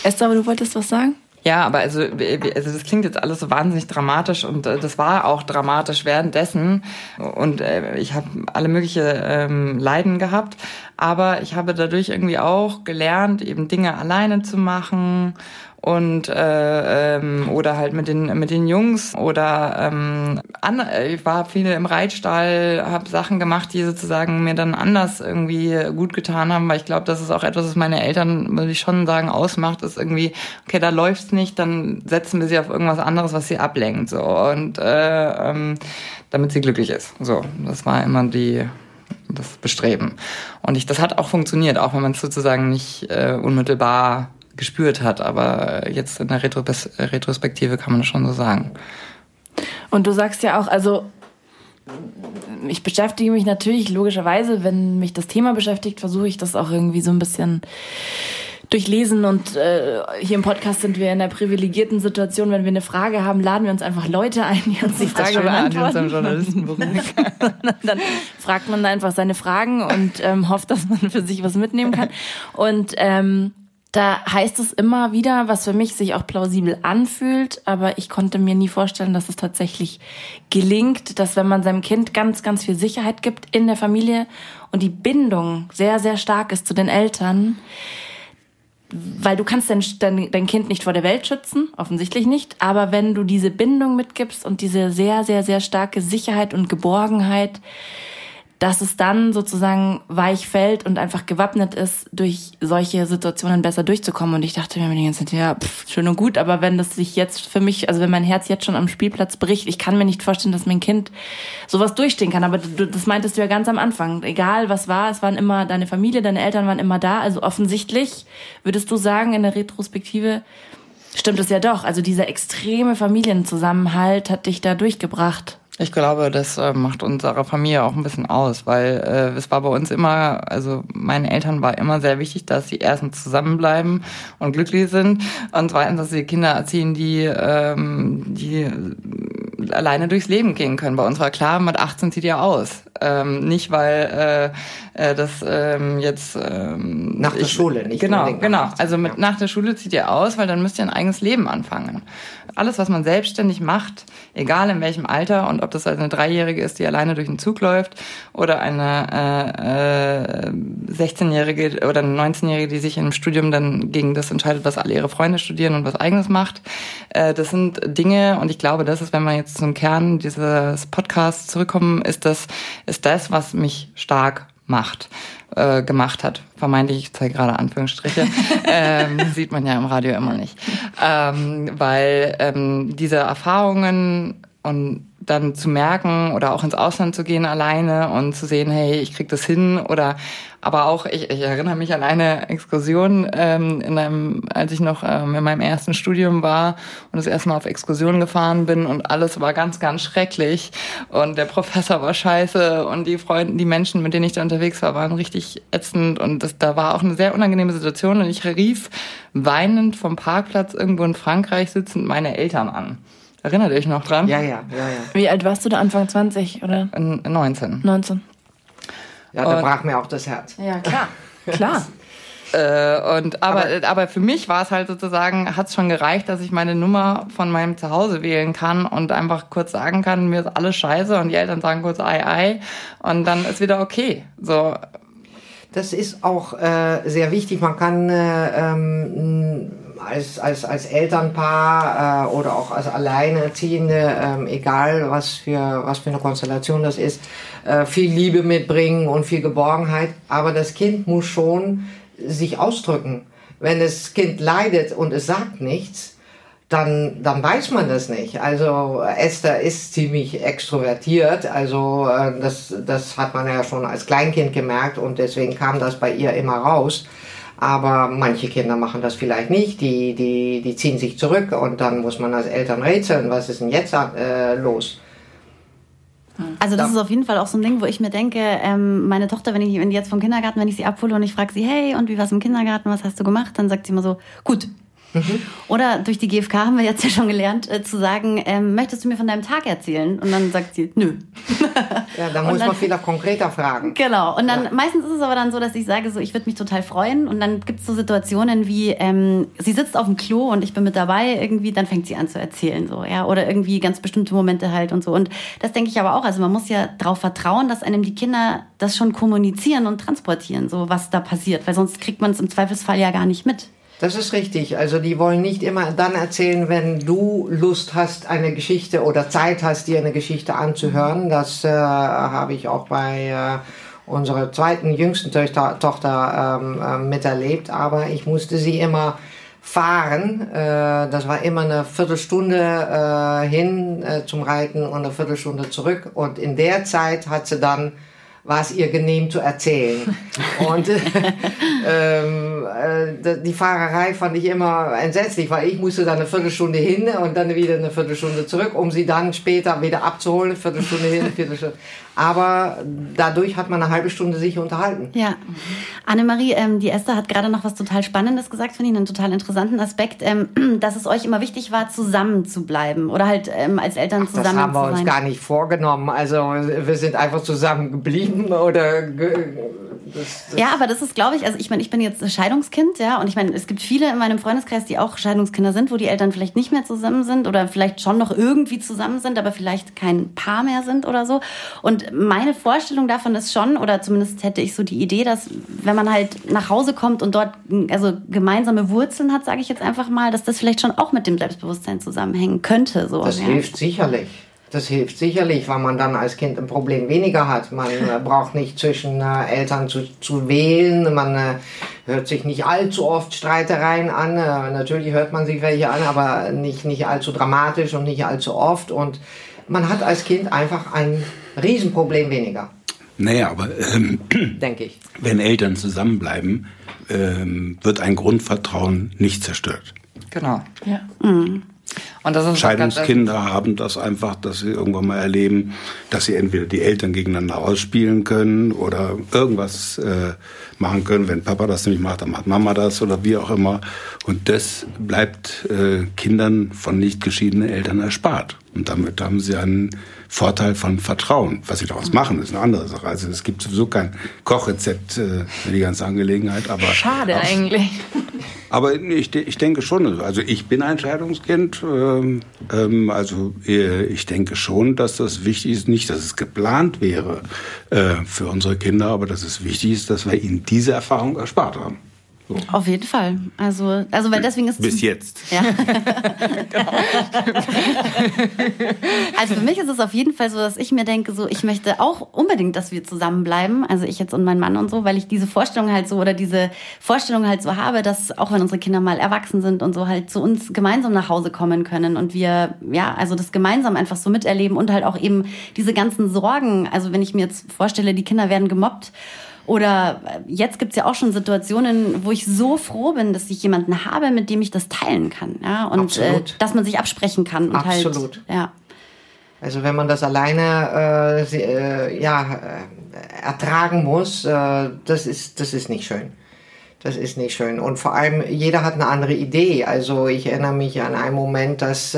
Esther, aber du wolltest was sagen?
Ja, aber also, also das klingt jetzt alles so wahnsinnig dramatisch und äh, das war auch dramatisch währenddessen. Und äh, ich habe alle mögliche ähm, Leiden gehabt, aber ich habe dadurch irgendwie auch gelernt, eben Dinge alleine zu machen und äh, ähm, oder halt mit den mit den Jungs oder ähm, an, ich war viel im Reitstall, habe Sachen gemacht, die sozusagen mir dann anders irgendwie gut getan haben, weil ich glaube, das ist auch etwas, was meine Eltern, würde ich schon sagen, ausmacht, ist irgendwie okay, da läuft's nicht, dann setzen wir sie auf irgendwas anderes, was sie ablenkt so und äh, ähm, damit sie glücklich ist. So, das war immer die das Bestreben. Und ich, das hat auch funktioniert, auch wenn man sozusagen nicht äh, unmittelbar gespürt hat. Aber jetzt in der Retros Retrospektive kann man das schon so sagen.
Und du sagst ja auch, also ich beschäftige mich natürlich logischerweise, wenn mich das Thema beschäftigt, versuche ich das auch irgendwie so ein bisschen durchlesen und äh, hier im Podcast sind wir in der privilegierten Situation, wenn wir eine Frage haben, laden wir uns einfach Leute ein, die uns die Frage beantworten. dann fragt man einfach seine Fragen und ähm, hofft, dass man für sich was mitnehmen kann. Und ähm, da heißt es immer wieder, was für mich sich auch plausibel anfühlt, aber ich konnte mir nie vorstellen, dass es tatsächlich gelingt, dass wenn man seinem Kind ganz, ganz viel Sicherheit gibt in der Familie und die Bindung sehr, sehr stark ist zu den Eltern, weil du kannst dein, dein, dein Kind nicht vor der Welt schützen, offensichtlich nicht, aber wenn du diese Bindung mitgibst und diese sehr, sehr, sehr starke Sicherheit und Geborgenheit, dass es dann sozusagen weich fällt und einfach gewappnet ist, durch solche Situationen besser durchzukommen. Und ich dachte mir die ganze Zeit, ja, pff, schön und gut, aber wenn das sich jetzt für mich, also wenn mein Herz jetzt schon am Spielplatz bricht, ich kann mir nicht vorstellen, dass mein Kind sowas durchstehen kann. Aber du, das meintest du ja ganz am Anfang. Egal was war, es waren immer deine Familie, deine Eltern waren immer da. Also offensichtlich würdest du sagen, in der Retrospektive, stimmt es ja doch. Also dieser extreme Familienzusammenhalt hat dich da durchgebracht.
Ich glaube, das äh, macht unsere Familie auch ein bisschen aus, weil äh, es war bei uns immer, also meinen Eltern war immer sehr wichtig, dass sie erstens zusammenbleiben und glücklich sind und zweitens, dass sie Kinder erziehen, die, ähm, die alleine durchs Leben gehen können. Bei uns war klar, mit 18 zieht ihr aus. Ähm, nicht, weil äh, äh, das ähm, jetzt ähm,
nach der ich, Schule, nicht
genau, genau. Also mit nach der Schule zieht ihr aus, weil dann müsst ihr ein eigenes Leben anfangen. Alles, was man selbstständig macht, egal in welchem Alter und ob das also eine Dreijährige ist, die alleine durch den Zug läuft oder eine äh, äh, 16-Jährige oder eine 19-Jährige, die sich im Studium dann gegen das entscheidet, was alle ihre Freunde studieren und was eigenes macht. Äh, das sind Dinge und ich glaube, das ist, wenn wir jetzt zum Kern dieses Podcasts zurückkommen, ist, dass ist das, was mich stark macht äh, gemacht hat. Vermeintlich, ich zeige gerade Anführungsstriche, ähm, sieht man ja im Radio immer nicht. Ähm, weil ähm, diese Erfahrungen und dann zu merken oder auch ins Ausland zu gehen alleine und zu sehen, hey, ich krieg das hin oder aber auch, ich, ich erinnere mich an eine Exkursion, ähm, in einem, als ich noch ähm, in meinem ersten Studium war und das erste Mal auf Exkursion gefahren bin und alles war ganz, ganz schrecklich und der Professor war scheiße und die Freunde, die Menschen, mit denen ich da unterwegs war, waren richtig ätzend und das, da war auch eine sehr unangenehme Situation und ich rief weinend vom Parkplatz irgendwo in Frankreich sitzend meine Eltern an. Erinnert ihr euch noch dran?
Ja, ja, ja, ja.
Wie alt warst du da? Anfang 20 oder?
19.
19.
Ja, da
Und-
brach mir auch das Herz.
Ja, klar. Klar.
Äh, und aber, aber für mich war es halt sozusagen, hat es schon gereicht, dass ich meine Nummer von meinem Zuhause wählen kann und einfach kurz sagen kann, mir ist alles scheiße und die Eltern sagen kurz ei ei und dann ist wieder okay. So
Das ist auch äh, sehr wichtig. Man kann äh, ähm, als, als, als Elternpaar äh, oder auch als Alleinerziehende, ähm, egal was für, was für eine Konstellation das ist, äh, viel Liebe mitbringen und viel Geborgenheit. Aber das Kind muss schon sich ausdrücken. Wenn das Kind leidet und es sagt nichts, dann, dann weiß man das nicht. Also Esther ist ziemlich extrovertiert, also äh, das, das hat man ja schon als Kleinkind gemerkt und deswegen kam das bei ihr immer raus. Aber manche Kinder machen das vielleicht nicht, die, die, die ziehen sich zurück und dann muss man als Eltern rätseln, was ist denn jetzt äh, los?
Also das ist auf jeden Fall auch so ein Ding, wo ich mir denke, ähm, meine Tochter, wenn ich wenn die jetzt vom Kindergarten, wenn ich sie abhole und ich frage sie, hey, und wie war's im Kindergarten, was hast du gemacht? Dann sagt sie immer so, gut. Oder durch die GfK haben wir jetzt ja schon gelernt, äh, zu sagen, ähm, möchtest du mir von deinem Tag erzählen? Und dann sagt sie, nö.
Ja, da
Und
muss
dann-
man vielleicht konkreter fragen.
Genau. Und dann meistens ist es aber dann so, dass ich sage, so ich würde mich total freuen. Und dann gibt es so Situationen wie, ähm, sie sitzt auf dem Klo und ich bin mit dabei, irgendwie, dann fängt sie an zu erzählen, so, ja. Oder irgendwie ganz bestimmte Momente halt und so. Und das denke ich aber auch. Also man muss ja darauf vertrauen, dass einem die Kinder das schon kommunizieren und transportieren, so was da passiert. Weil sonst kriegt man es im Zweifelsfall ja gar nicht mit.
Das ist richtig. Also die wollen nicht immer dann erzählen, wenn du Lust hast, eine Geschichte oder Zeit hast, dir eine Geschichte anzuhören. Das äh, habe ich auch bei äh, unserer zweiten jüngsten Töchter, Tochter ähm, äh, miterlebt. Aber ich musste sie immer fahren. Äh, das war immer eine Viertelstunde äh, hin äh, zum Reiten und eine Viertelstunde zurück. Und in der Zeit hat sie dann war es ihr genehm zu erzählen. Und äh, ähm, äh, die Fahrerei fand ich immer entsetzlich, weil ich musste dann eine Viertelstunde hin und dann wieder eine Viertelstunde zurück, um sie dann später wieder abzuholen, Viertelstunde hin, eine Viertelstunde. Aber dadurch hat man eine halbe Stunde sich unterhalten.
Ja. Annemarie, ähm, die Esther hat gerade noch was total Spannendes gesagt, finde ich, einen total interessanten Aspekt, ähm, dass es euch immer wichtig war, zusammen zu bleiben oder halt ähm, als Eltern
Das
zusammen
haben wir
zu
uns
sein.
gar nicht vorgenommen. Also wir sind einfach zusammen geblieben oder ge das, das
Ja, aber das ist, glaube ich, also ich meine, ich bin jetzt Scheidungskind, ja, und ich meine, es gibt viele in meinem Freundeskreis, die auch Scheidungskinder sind, wo die Eltern vielleicht nicht mehr zusammen sind oder vielleicht schon noch irgendwie zusammen sind, aber vielleicht kein Paar mehr sind oder so. Und meine Vorstellung davon ist schon, oder zumindest hätte ich so die Idee, dass wenn man halt nach Hause kommt und dort also gemeinsame Wurzeln hat, sage ich jetzt einfach mal, dass das vielleicht schon auch mit dem Selbstbewusstsein zusammenhängen könnte. So,
Das
ja.
hilft sicherlich. Das hilft sicherlich, weil man dann als Kind ein Problem weniger hat. Man äh, braucht nicht zwischen äh, Eltern zu, zu wählen. Man äh, hört sich nicht allzu oft Streitereien an. Äh, natürlich hört man sich welche an, aber nicht, nicht allzu dramatisch und nicht allzu oft. Und man hat als Kind einfach ein Riesenproblem weniger,
Naja, aber ähm,
denke ich.
wenn Eltern zusammenbleiben, ähm, wird ein Grundvertrauen nicht zerstört.
genau.
Ja.
Und das ist
Scheidungskinder haben das einfach, dass sie irgendwann mal erleben, dass sie entweder die Eltern gegeneinander ausspielen können oder irgendwas äh, machen können. Wenn Papa das nicht macht, dann macht Mama das oder wie auch immer. Und das bleibt äh, Kindern von nicht geschiedenen Eltern erspart. Und damit haben sie einen Vorteil von Vertrauen. Was sie daraus machen, ist eine andere Sache. Also es gibt sowieso kein Kochrezept äh, für die ganze Angelegenheit. Aber
Schade eigentlich.
aber ich, ich denke schon, also ich bin ein Scheidungskind, ähm, ähm, also äh, ich denke schon, dass das wichtig ist, nicht, dass es geplant wäre äh, für unsere Kinder, aber dass es wichtig ist, dass wir ihnen diese Erfahrung erspart haben. So.
Auf jeden Fall. Also, also weil deswegen ist
Bis jetzt.
Ja. also für mich ist es auf jeden Fall so, dass ich mir denke, so ich möchte auch unbedingt, dass wir zusammenbleiben. Also ich jetzt und mein Mann und so, weil ich diese Vorstellung halt so oder diese Vorstellung halt so habe, dass auch wenn unsere Kinder mal erwachsen sind und so halt zu uns gemeinsam nach Hause kommen können und wir ja also das gemeinsam einfach so miterleben und halt auch eben diese ganzen Sorgen. Also wenn ich mir jetzt vorstelle, die Kinder werden gemobbt oder jetzt gibt's ja auch schon Situationen, wo ich so froh bin, dass ich jemanden habe, mit dem ich das teilen kann. Ja? Und äh, dass man sich absprechen kann. Und
Absolut.
Halt, ja.
Also wenn man das alleine äh, äh, ja, äh, ertragen muss, äh, das, ist, das ist nicht schön. Das ist nicht schön. Und vor allem, jeder hat eine andere Idee. Also ich erinnere mich an einen Moment, dass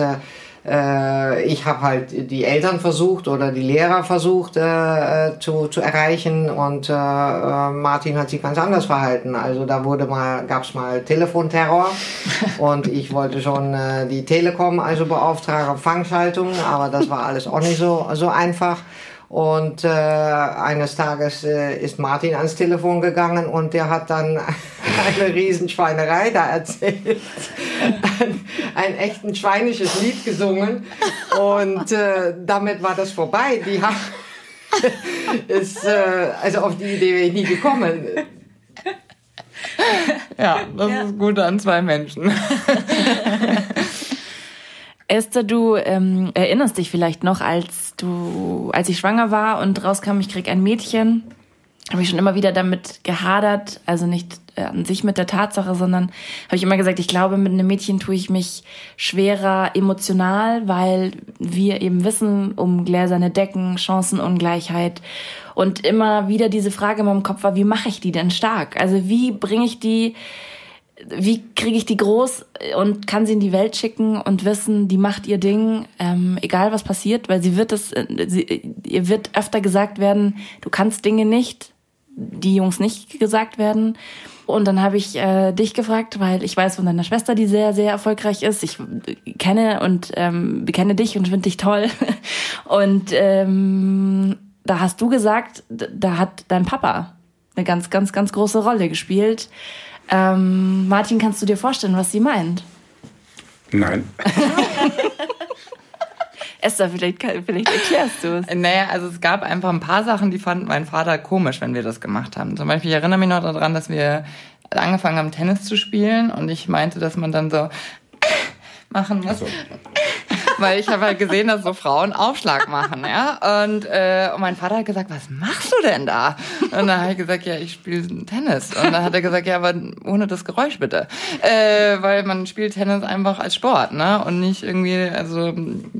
äh, ich habe halt die Eltern versucht oder die Lehrer versucht äh, äh, zu, zu erreichen und äh, äh, Martin hat sich ganz anders verhalten. Also da wurde mal, gab's mal Telefonterror und ich wollte schon äh, die Telekom also beauftragen, Fangschaltung, aber das war alles auch nicht so, so einfach. Und äh, eines Tages äh, ist Martin ans Telefon gegangen und der hat dann eine Riesenschweinerei da erzählt. ein, ein echten schweinisches Lied gesungen. Und äh, damit war das vorbei. Die haben ist, äh, also auf die Idee wäre ich nie gekommen.
Ja, das ja. ist gut an zwei Menschen.
Esther, du ähm, erinnerst dich vielleicht noch, als du, als ich schwanger war und rauskam, ich krieg ein Mädchen, habe ich schon immer wieder damit gehadert, also nicht äh, an sich mit der Tatsache, sondern habe ich immer gesagt, ich glaube, mit einem Mädchen tue ich mich schwerer emotional, weil wir eben wissen um gläserne Decken, Chancenungleichheit und immer wieder diese Frage in meinem Kopf war, wie mache ich die denn stark? Also wie bringe ich die wie kriege ich die groß und kann sie in die Welt schicken und wissen, die macht ihr Ding, ähm, egal was passiert, weil sie wird es, äh, sie, ihr wird öfter gesagt werden, du kannst Dinge nicht, die Jungs nicht gesagt werden. Und dann habe ich äh, dich gefragt, weil ich weiß von deiner Schwester, die sehr, sehr erfolgreich ist. Ich kenne und ähm, kenne dich und finde dich toll. Und ähm, da hast du gesagt, da hat dein Papa eine ganz, ganz, ganz große Rolle gespielt. Ähm, Martin, kannst du dir vorstellen, was sie meint?
Nein.
Esther, vielleicht, vielleicht erklärst du es.
Naja, also es gab einfach ein paar Sachen, die fand mein Vater komisch, wenn wir das gemacht haben. Zum Beispiel, ich erinnere mich noch daran, dass wir angefangen haben, Tennis zu spielen und ich meinte, dass man dann so machen muss. So weil ich habe halt gesehen, dass so Frauen Aufschlag machen, ja. Und, äh, und mein Vater hat gesagt, was machst du denn da? Und dann habe ich gesagt, ja, ich spiele Tennis. Und dann hat er gesagt, ja, aber ohne das Geräusch bitte, äh, weil man spielt Tennis einfach als Sport, ne? Und nicht irgendwie, also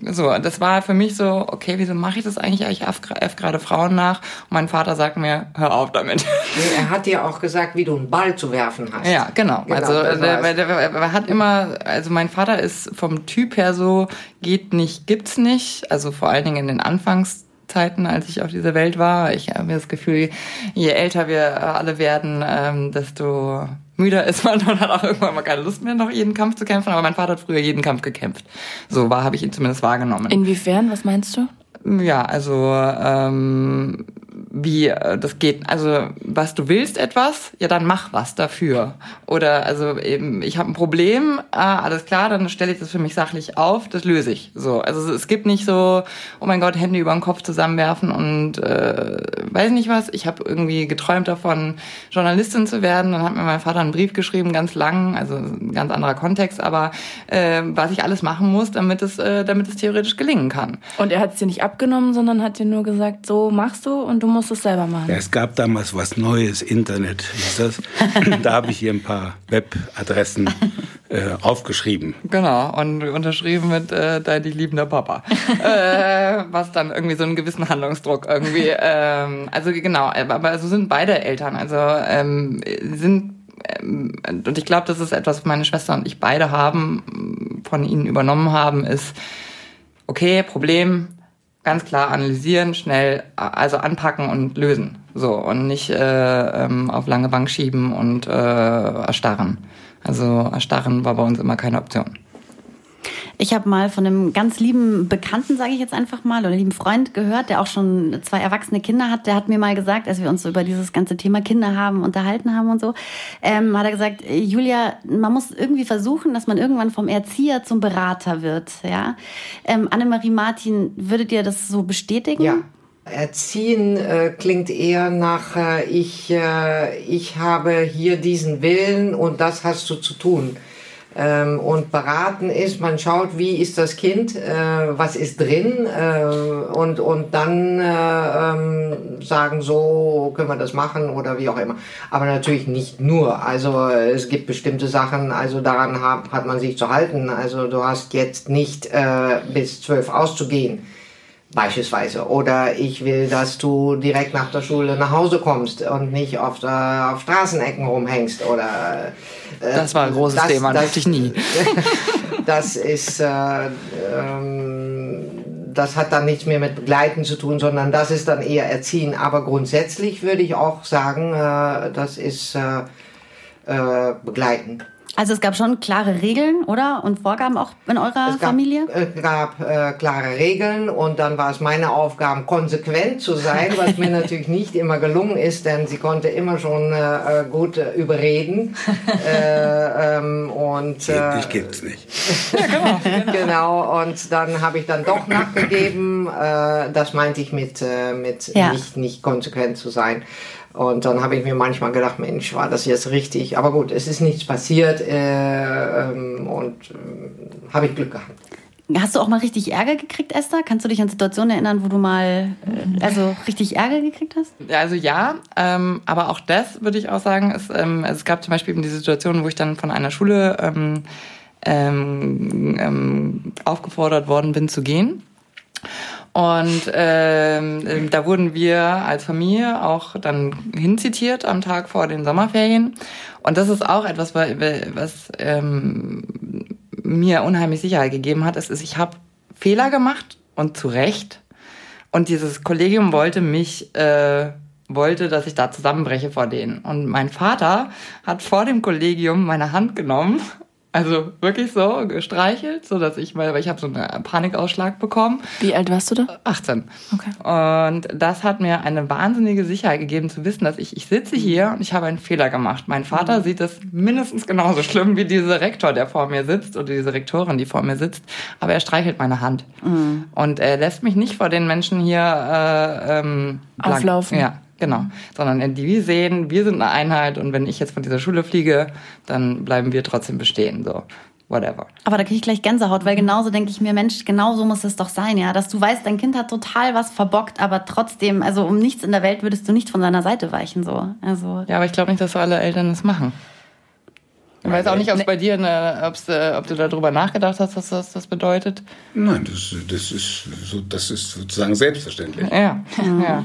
so. Das war für mich so, okay, wieso mache ich das eigentlich? Ich f gerade Frauen nach. Und mein Vater sagt mir, hör auf damit.
Nee, er hat dir auch gesagt, wie du einen Ball zu werfen hast.
Ja, genau. genau also der, der, der, er hat immer, also mein Vater ist vom Typ her so, geht nicht, gibt's nicht. Also vor allen Dingen in den Anfangszeiten, als ich auf dieser Welt war. Ich habe das Gefühl, je älter wir alle werden, ähm, desto müder ist man und hat auch irgendwann mal keine Lust mehr, noch jeden Kampf zu kämpfen. Aber mein Vater hat früher jeden Kampf gekämpft. So war, habe ich ihn zumindest wahrgenommen.
Inwiefern? Was meinst du?
Ja, also ähm, wie äh, das geht. Also was du willst etwas, ja dann mach was dafür. Oder also eben ich habe ein Problem, ah, alles klar, dann stelle ich das für mich sachlich auf, das löse ich. So, also es gibt nicht so, oh mein Gott, Hände über den Kopf zusammenwerfen und äh, weiß nicht was. Ich habe irgendwie geträumt davon, Journalistin zu werden. Dann hat mir mein Vater einen Brief geschrieben, ganz lang, also ein ganz anderer Kontext, aber äh, was ich alles machen muss, damit es, äh, damit es theoretisch gelingen kann.
Und er hat es dir nicht abgenommen, sondern hat dir nur gesagt, so machst du und du musst es selber machen.
Ja, es gab damals was Neues, Internet hieß das. da habe ich hier ein paar Webadressen äh, aufgeschrieben.
Genau, und unterschrieben mit äh, dein liebender Papa. äh, was dann irgendwie so einen gewissen Handlungsdruck irgendwie. Ähm, also genau, aber so sind beide Eltern. Also ähm, sind ähm, und ich glaube, das ist etwas, was meine Schwester und ich beide haben, von ihnen übernommen haben, ist, okay, Problem, ganz klar analysieren, schnell, also anpacken und lösen. So, und nicht äh, ähm, auf lange Bank schieben und äh, erstarren. Also erstarren war bei uns immer keine Option.
Ich habe mal von einem ganz lieben Bekannten, sage ich jetzt einfach mal, oder lieben Freund gehört, der auch schon zwei erwachsene Kinder hat. Der hat mir mal gesagt, als wir uns über dieses ganze Thema Kinder haben unterhalten haben und so, ähm, hat er gesagt, Julia, man muss irgendwie versuchen, dass man irgendwann vom Erzieher zum Berater wird. Ja, ähm, Annemarie Martin, würdet ihr das so bestätigen?
Ja. Erziehen äh, klingt eher nach, äh, ich, äh, ich habe hier diesen Willen und das hast du zu tun. Ähm, und beraten ist, man schaut, wie ist das Kind, äh, was ist drin äh, und, und dann äh, ähm, sagen, so können wir das machen oder wie auch immer. Aber natürlich nicht nur. Also es gibt bestimmte Sachen, also daran hat, hat man sich zu halten. Also du hast jetzt nicht äh, bis zwölf auszugehen beispielsweise. Oder ich will, dass du direkt nach der Schule nach Hause kommst und nicht auf, der, auf Straßenecken rumhängst oder.
Äh, das war ein großes das, Thema, das, ich nie.
das ist. Äh, ähm, das hat dann nichts mehr mit Begleiten zu tun, sondern das ist dann eher Erziehen. Aber grundsätzlich würde ich auch sagen, äh, das ist äh, äh, Begleiten.
Also es gab schon klare Regeln, oder? Und Vorgaben auch in eurer
es gab,
Familie?
Es gab äh, klare Regeln und dann war es meine Aufgabe, konsequent zu sein, was mir natürlich nicht immer gelungen ist, denn sie konnte immer schon äh, äh gut äh, überreden. äh, ähm, und,
äh, Dich gibt's nicht.
ja, genau. genau, und dann habe ich dann doch nachgegeben. Äh, das meinte ich mit, äh, mit ja. nicht, nicht konsequent zu sein. Und dann habe ich mir manchmal gedacht, Mensch, war das jetzt richtig? Aber gut, es ist nichts passiert äh, ähm, und äh, habe ich Glück gehabt.
Hast du auch mal richtig Ärger gekriegt, Esther? Kannst du dich an Situationen erinnern, wo du mal äh, also richtig Ärger gekriegt hast?
Also ja, ähm, aber auch das würde ich auch sagen. Es, ähm, es gab zum Beispiel eben die Situation, wo ich dann von einer Schule ähm, ähm, ähm aufgefordert worden bin zu gehen. Und ähm, da wurden wir als Familie auch dann hinzitiert am Tag vor den Sommerferien. Und das ist auch etwas, was ähm, mir unheimlich Sicherheit gegeben hat. Es ist, ich habe Fehler gemacht und zu Recht. Und dieses Kollegium wollte mich, äh, wollte, dass ich da zusammenbreche vor denen. Und mein Vater hat vor dem Kollegium meine Hand genommen also wirklich so gestreichelt, so dass ich, weil ich habe so einen Panikausschlag bekommen.
Wie alt warst du da?
18.
Okay.
Und das hat mir eine wahnsinnige Sicherheit gegeben zu wissen, dass ich ich sitze hier und ich habe einen Fehler gemacht. Mein Vater mhm. sieht das mindestens genauso schlimm wie dieser Rektor, der vor mir sitzt oder diese Rektorin, die vor mir sitzt, aber er streichelt meine Hand mhm. und er lässt mich nicht vor den Menschen hier äh, ähm,
auflaufen.
Ja, Genau, sondern die wir sehen, wir sind eine Einheit und wenn ich jetzt von dieser Schule fliege, dann bleiben wir trotzdem bestehen, so whatever.
Aber da kriege ich gleich Gänsehaut, weil genauso denke ich mir, Mensch, genau so muss es doch sein, ja, dass du weißt, dein Kind hat total was verbockt, aber trotzdem, also um nichts in der Welt würdest du nicht von seiner Seite weichen, so. Also.
Ja, aber ich glaube nicht, dass so alle Eltern das machen. Ich weiß auch nicht, ob es bei dir, eine, ob's, äh, ob du darüber nachgedacht hast, was das, das bedeutet.
Nein, das, das, ist so, das ist sozusagen selbstverständlich.
Ja. ja.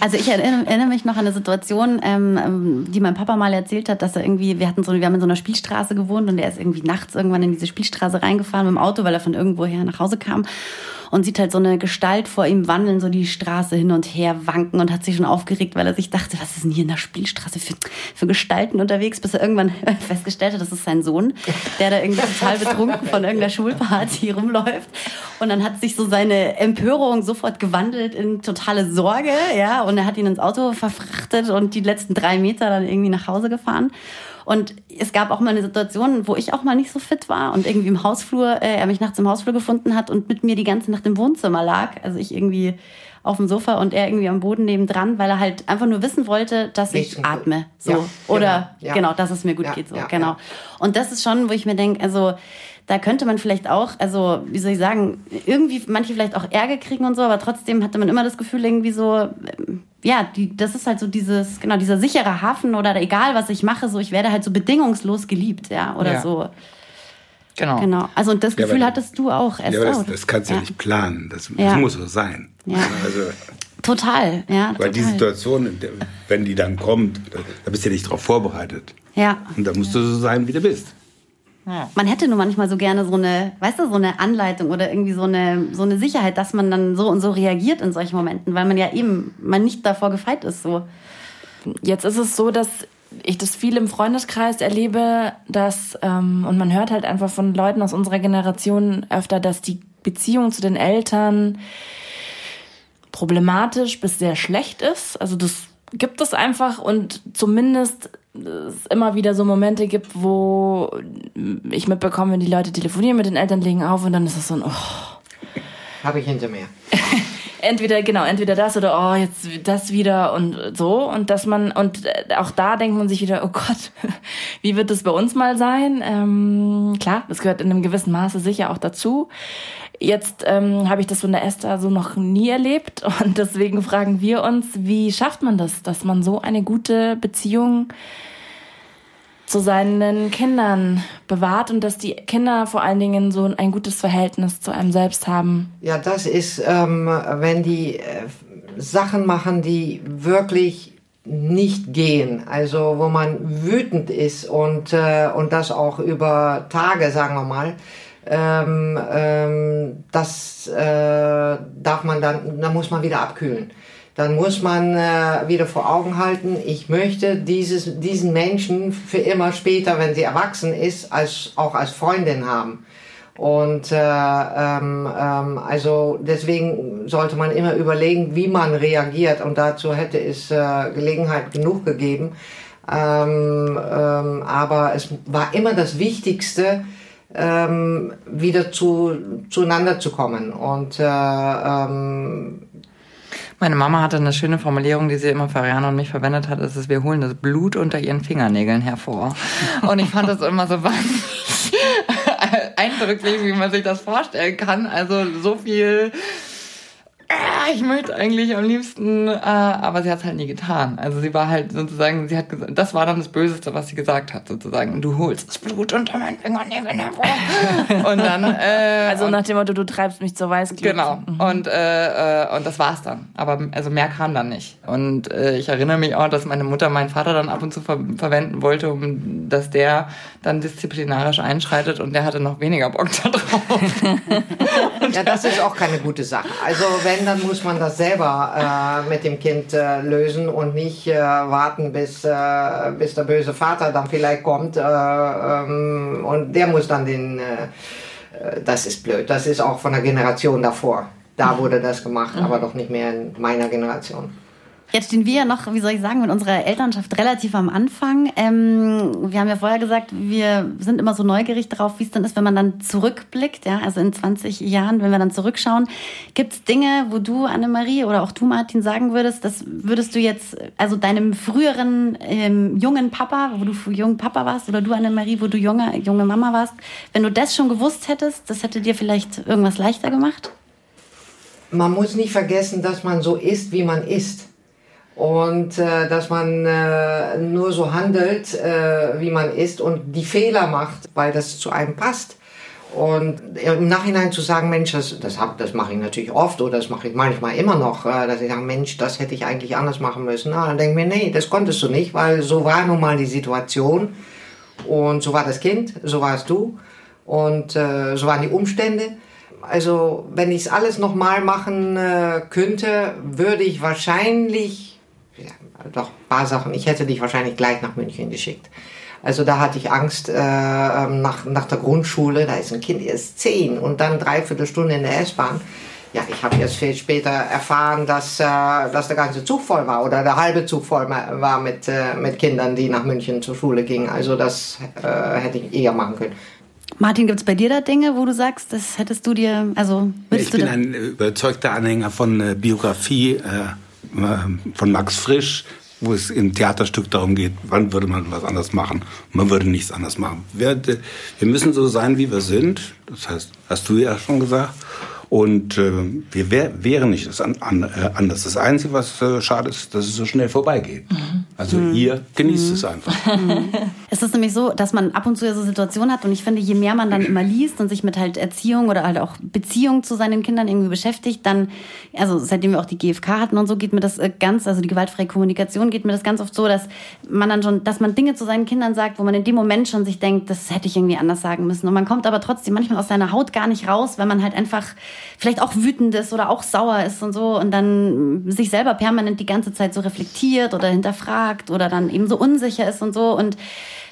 Also ich erinnere, erinnere, mich noch an eine Situation, ähm, ähm, die mein Papa mal erzählt hat, dass er irgendwie, wir hatten so, wir haben in so einer Spielstraße gewohnt und er ist irgendwie nachts irgendwann in diese Spielstraße reingefahren mit dem Auto, weil er von irgendwoher nach Hause kam und sieht halt so eine Gestalt vor ihm wandeln, so die Straße hin und her wanken und hat sich schon aufgeregt, weil er sich dachte, was ist denn hier in der Spielstraße für, für Gestalten unterwegs, bis er irgendwann festgestellt hat, das ist sein Sohn, der da irgendwie total betrunken von irgendeiner Schulparty rumläuft. Und dann hat sich so seine Empörung sofort gewandelt in totale Sorge, ja, und er hat ihn ins Auto verfrachtet und die letzten drei Meter dann irgendwie nach Hause gefahren. Und es gab auch mal eine Situation, wo ich auch mal nicht so fit war und irgendwie im Hausflur, äh, er mich nachts im Hausflur gefunden hat und mit mir die ganze Nacht im Wohnzimmer lag. Also ich irgendwie auf dem Sofa und er irgendwie am Boden nebendran, weil er halt einfach nur wissen wollte, dass ich Nicht atme. So. Ja, Oder genau, ja. genau, dass es mir gut ja, geht. So. genau. Und das ist schon, wo ich mir denke, also da könnte man vielleicht auch, also wie soll ich sagen, irgendwie manche vielleicht auch Ärger kriegen und so, aber trotzdem hatte man immer das Gefühl, irgendwie so, ähm, ja, die, das ist halt so dieses, genau, dieser sichere Hafen oder egal was ich mache, so ich werde halt so bedingungslos geliebt, ja, oder ja. so.
Genau.
Genau. Also und das Gefühl ja, hattest du auch
erst. Ja, aber das, das kannst du ja. nicht planen. Das, das muss so sein.
Ja. Also, total, ja.
Weil
total.
die Situation, wenn die dann kommt, da bist du ja nicht darauf vorbereitet.
Ja.
Und da musst du so sein, wie du bist.
Man hätte nur manchmal so gerne so eine, weißt du, so eine Anleitung oder irgendwie so eine, so eine Sicherheit, dass man dann so und so reagiert in solchen Momenten, weil man ja eben man nicht davor gefeit ist. So.
Jetzt ist es so, dass ich das viel im Freundeskreis erlebe, dass, ähm, und man hört halt einfach von Leuten aus unserer Generation öfter, dass die Beziehung zu den Eltern problematisch bis sehr schlecht ist. Also das gibt es einfach und zumindest es immer wieder so Momente gibt, wo ich mitbekomme, die Leute telefonieren mit den Eltern, legen auf und dann ist es so ein, oh.
Habe ich hinter mir.
entweder, genau, entweder das oder, oh, jetzt das wieder und so. Und dass man, und äh, auch da denkt man sich wieder, oh Gott, wie wird das bei uns mal sein? Ähm, klar, das gehört in einem gewissen Maße sicher auch dazu. Jetzt ähm, habe ich das von der Esther so noch nie erlebt. Und deswegen fragen wir uns, wie schafft man das, dass man so eine gute Beziehung zu seinen Kindern bewahrt und dass die Kinder vor allen Dingen so ein gutes Verhältnis zu einem selbst haben?
Ja, das ist, ähm, wenn die äh, Sachen machen, die wirklich nicht gehen, also wo man wütend ist und, äh, und das auch über Tage, sagen wir mal, ähm, ähm, das äh, darf man dann, da muss man wieder abkühlen. Dann muss man äh, wieder vor Augen halten, ich möchte dieses, diesen Menschen für immer später, wenn sie erwachsen ist, als, auch als Freundin haben. Und äh, ähm, ähm, also deswegen sollte man immer überlegen, wie man reagiert. Und dazu hätte es äh, Gelegenheit genug gegeben. Ähm, ähm, aber es war immer das Wichtigste, ähm, wieder zu, zueinander zu kommen. Und äh, ähm,
meine Mama hatte eine schöne Formulierung, die sie immer für Ariane und mich verwendet hat, ist es, wir holen das Blut unter ihren Fingernägeln hervor. Und ich fand das immer so wahnsinnig eindrücklich, wie man sich das vorstellen kann. Also so viel ich möchte eigentlich am liebsten, äh, aber sie hat es halt nie getan. Also sie war halt sozusagen, sie hat gesagt, das war dann das Böseste, was sie gesagt hat, sozusagen. Du holst das Blut unter meinen Fingernägeln hervor. und dann, äh,
also nach dem Motto, du treibst mich zur Weißglut.
Genau. Mhm. Und äh, äh, und das war's dann. Aber also mehr kam dann nicht. Und äh, ich erinnere mich auch, dass meine Mutter meinen Vater dann ab und zu ver verwenden wollte, um dass der dann disziplinarisch einschreitet und der hatte noch weniger Bock darauf.
ja, das ist auch keine gute Sache. Also wenn dann muss man das selber äh, mit dem Kind äh, lösen und nicht äh, warten, bis, äh, bis der böse Vater dann vielleicht kommt äh, ähm, und der muss dann den. Äh, das ist blöd. Das ist auch von der Generation davor. Da wurde das gemacht, mhm. aber doch nicht mehr in meiner Generation.
Jetzt stehen wir ja noch, wie soll ich sagen, mit unserer Elternschaft relativ am Anfang. Ähm, wir haben ja vorher gesagt, wir sind immer so neugierig darauf, wie es dann ist, wenn man dann zurückblickt, ja, also in 20 Jahren, wenn wir dann zurückschauen. Gibt es Dinge, wo du, Annemarie, oder auch du, Martin, sagen würdest, das würdest du jetzt, also deinem früheren ähm, jungen Papa, wo du jung Papa warst, oder du, Annemarie, wo du junge, junge Mama warst, wenn du das schon gewusst hättest, das hätte dir vielleicht irgendwas leichter gemacht?
Man muss nicht vergessen, dass man so ist, wie man ist und äh, dass man äh, nur so handelt, äh, wie man ist und die Fehler macht, weil das zu einem passt. Und im Nachhinein zu sagen, Mensch, das, das, hab, das mache ich natürlich oft oder das mache ich manchmal immer noch, äh, dass ich sage, Mensch, das hätte ich eigentlich anders machen müssen. Na, dann denke ich mir, nee, das konntest du nicht, weil so war nun mal die Situation und so war das Kind, so warst du und äh, so waren die Umstände. Also wenn ich es alles nochmal machen äh, könnte, würde ich wahrscheinlich doch ein paar Sachen. Ich hätte dich wahrscheinlich gleich nach München geschickt. Also da hatte ich Angst äh, ähm, nach, nach der Grundschule. Da ist ein Kind erst zehn und dann dreiviertel Stunde in der S-Bahn. Ja, ich habe erst viel später erfahren, dass, äh, dass der ganze Zug voll war oder der halbe Zug voll war mit, äh, mit Kindern, die nach München zur Schule gingen. Also das äh, hätte ich eher machen können.
Martin, gibt es bei dir da Dinge, wo du sagst, das hättest du dir, also
Ich bin ein überzeugter Anhänger von äh, Biografie. Äh, von Max Frisch, wo es im Theaterstück darum geht, wann würde man was anders machen. Man würde nichts anders machen. Wir, wir müssen so sein, wie wir sind. Das heißt, hast du ja schon gesagt. Und äh, wir wär, wären nicht das an, an, äh, anders. Das Einzige, was äh, schade ist, dass es so schnell vorbeigeht. Mhm. Also mhm. ihr genießt mhm. es einfach.
Es ist nämlich so, dass man ab und zu so Situationen hat und ich finde, je mehr man dann immer liest und sich mit halt Erziehung oder halt auch Beziehung zu seinen Kindern irgendwie beschäftigt, dann, also seitdem wir auch die GfK hatten und so, geht mir das äh, ganz, also die gewaltfreie Kommunikation geht mir das ganz oft so, dass man dann schon, dass man Dinge zu seinen Kindern sagt, wo man in dem Moment schon sich denkt, das hätte ich irgendwie anders sagen müssen. Und man kommt aber trotzdem manchmal aus seiner Haut gar nicht raus, wenn man halt einfach vielleicht auch wütend ist oder auch sauer ist und so und dann sich selber permanent die ganze Zeit so reflektiert oder hinterfragt fragt oder dann eben so unsicher ist und so. Und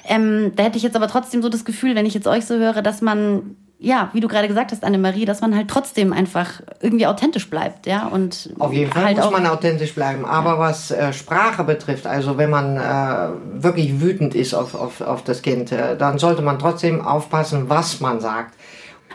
ähm, da hätte ich jetzt aber trotzdem so das Gefühl, wenn ich jetzt euch so höre, dass man ja, wie du gerade gesagt hast, Annemarie, dass man halt trotzdem einfach irgendwie authentisch bleibt, ja, und
auf jeden Fall halt muss man authentisch bleiben. Aber ja. was äh, Sprache betrifft, also wenn man äh, wirklich wütend ist auf, auf, auf das Kind, äh, dann sollte man trotzdem aufpassen, was man sagt.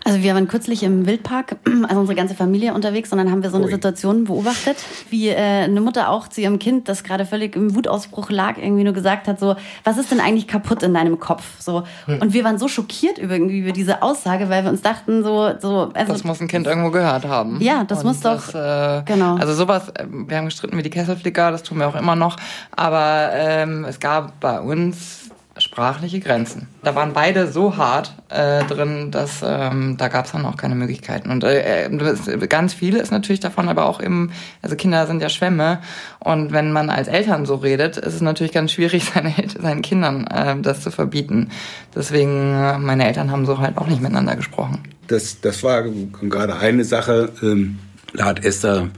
Also wir waren kürzlich im Wildpark, also unsere ganze Familie unterwegs, und dann haben wir so eine Ui. Situation beobachtet, wie äh, eine Mutter auch zu ihrem Kind, das gerade völlig im Wutausbruch lag, irgendwie nur gesagt hat, so, was ist denn eigentlich kaputt in deinem Kopf? So. Hm. Und wir waren so schockiert über, irgendwie über diese Aussage, weil wir uns dachten, so, so
also, Das muss ein Kind irgendwo gehört haben.
Ja, das und muss doch. Das, äh, genau.
Also sowas, äh, wir haben gestritten wie die Kesselflicker, das tun wir auch immer noch. Aber ähm, es gab bei uns sprachliche Grenzen. Da waren beide so hart äh, drin, dass ähm, da gab es dann auch keine Möglichkeiten. Und äh, äh ganz viele ist natürlich davon aber auch im, also Kinder sind ja Schwämme und wenn man als Eltern so redet, ist es natürlich ganz schwierig, seine, seinen Kindern äh, das zu verbieten. Deswegen, äh, meine Eltern haben so halt auch nicht miteinander gesprochen.
Das, das war gerade eine Sache, ähm, da hat Esther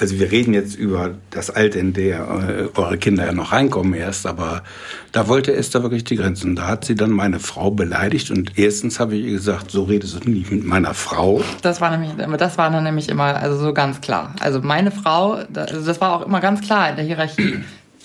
also wir reden jetzt über das Alter, in der äh, eure Kinder ja noch reinkommen erst, aber da wollte Esther wirklich die Grenzen. Da hat sie dann meine Frau beleidigt und erstens habe ich ihr gesagt, so redest du nicht mit meiner Frau.
Das war nämlich, das war dann nämlich immer, also so ganz klar. Also meine Frau, also das war auch immer ganz klar in der Hierarchie.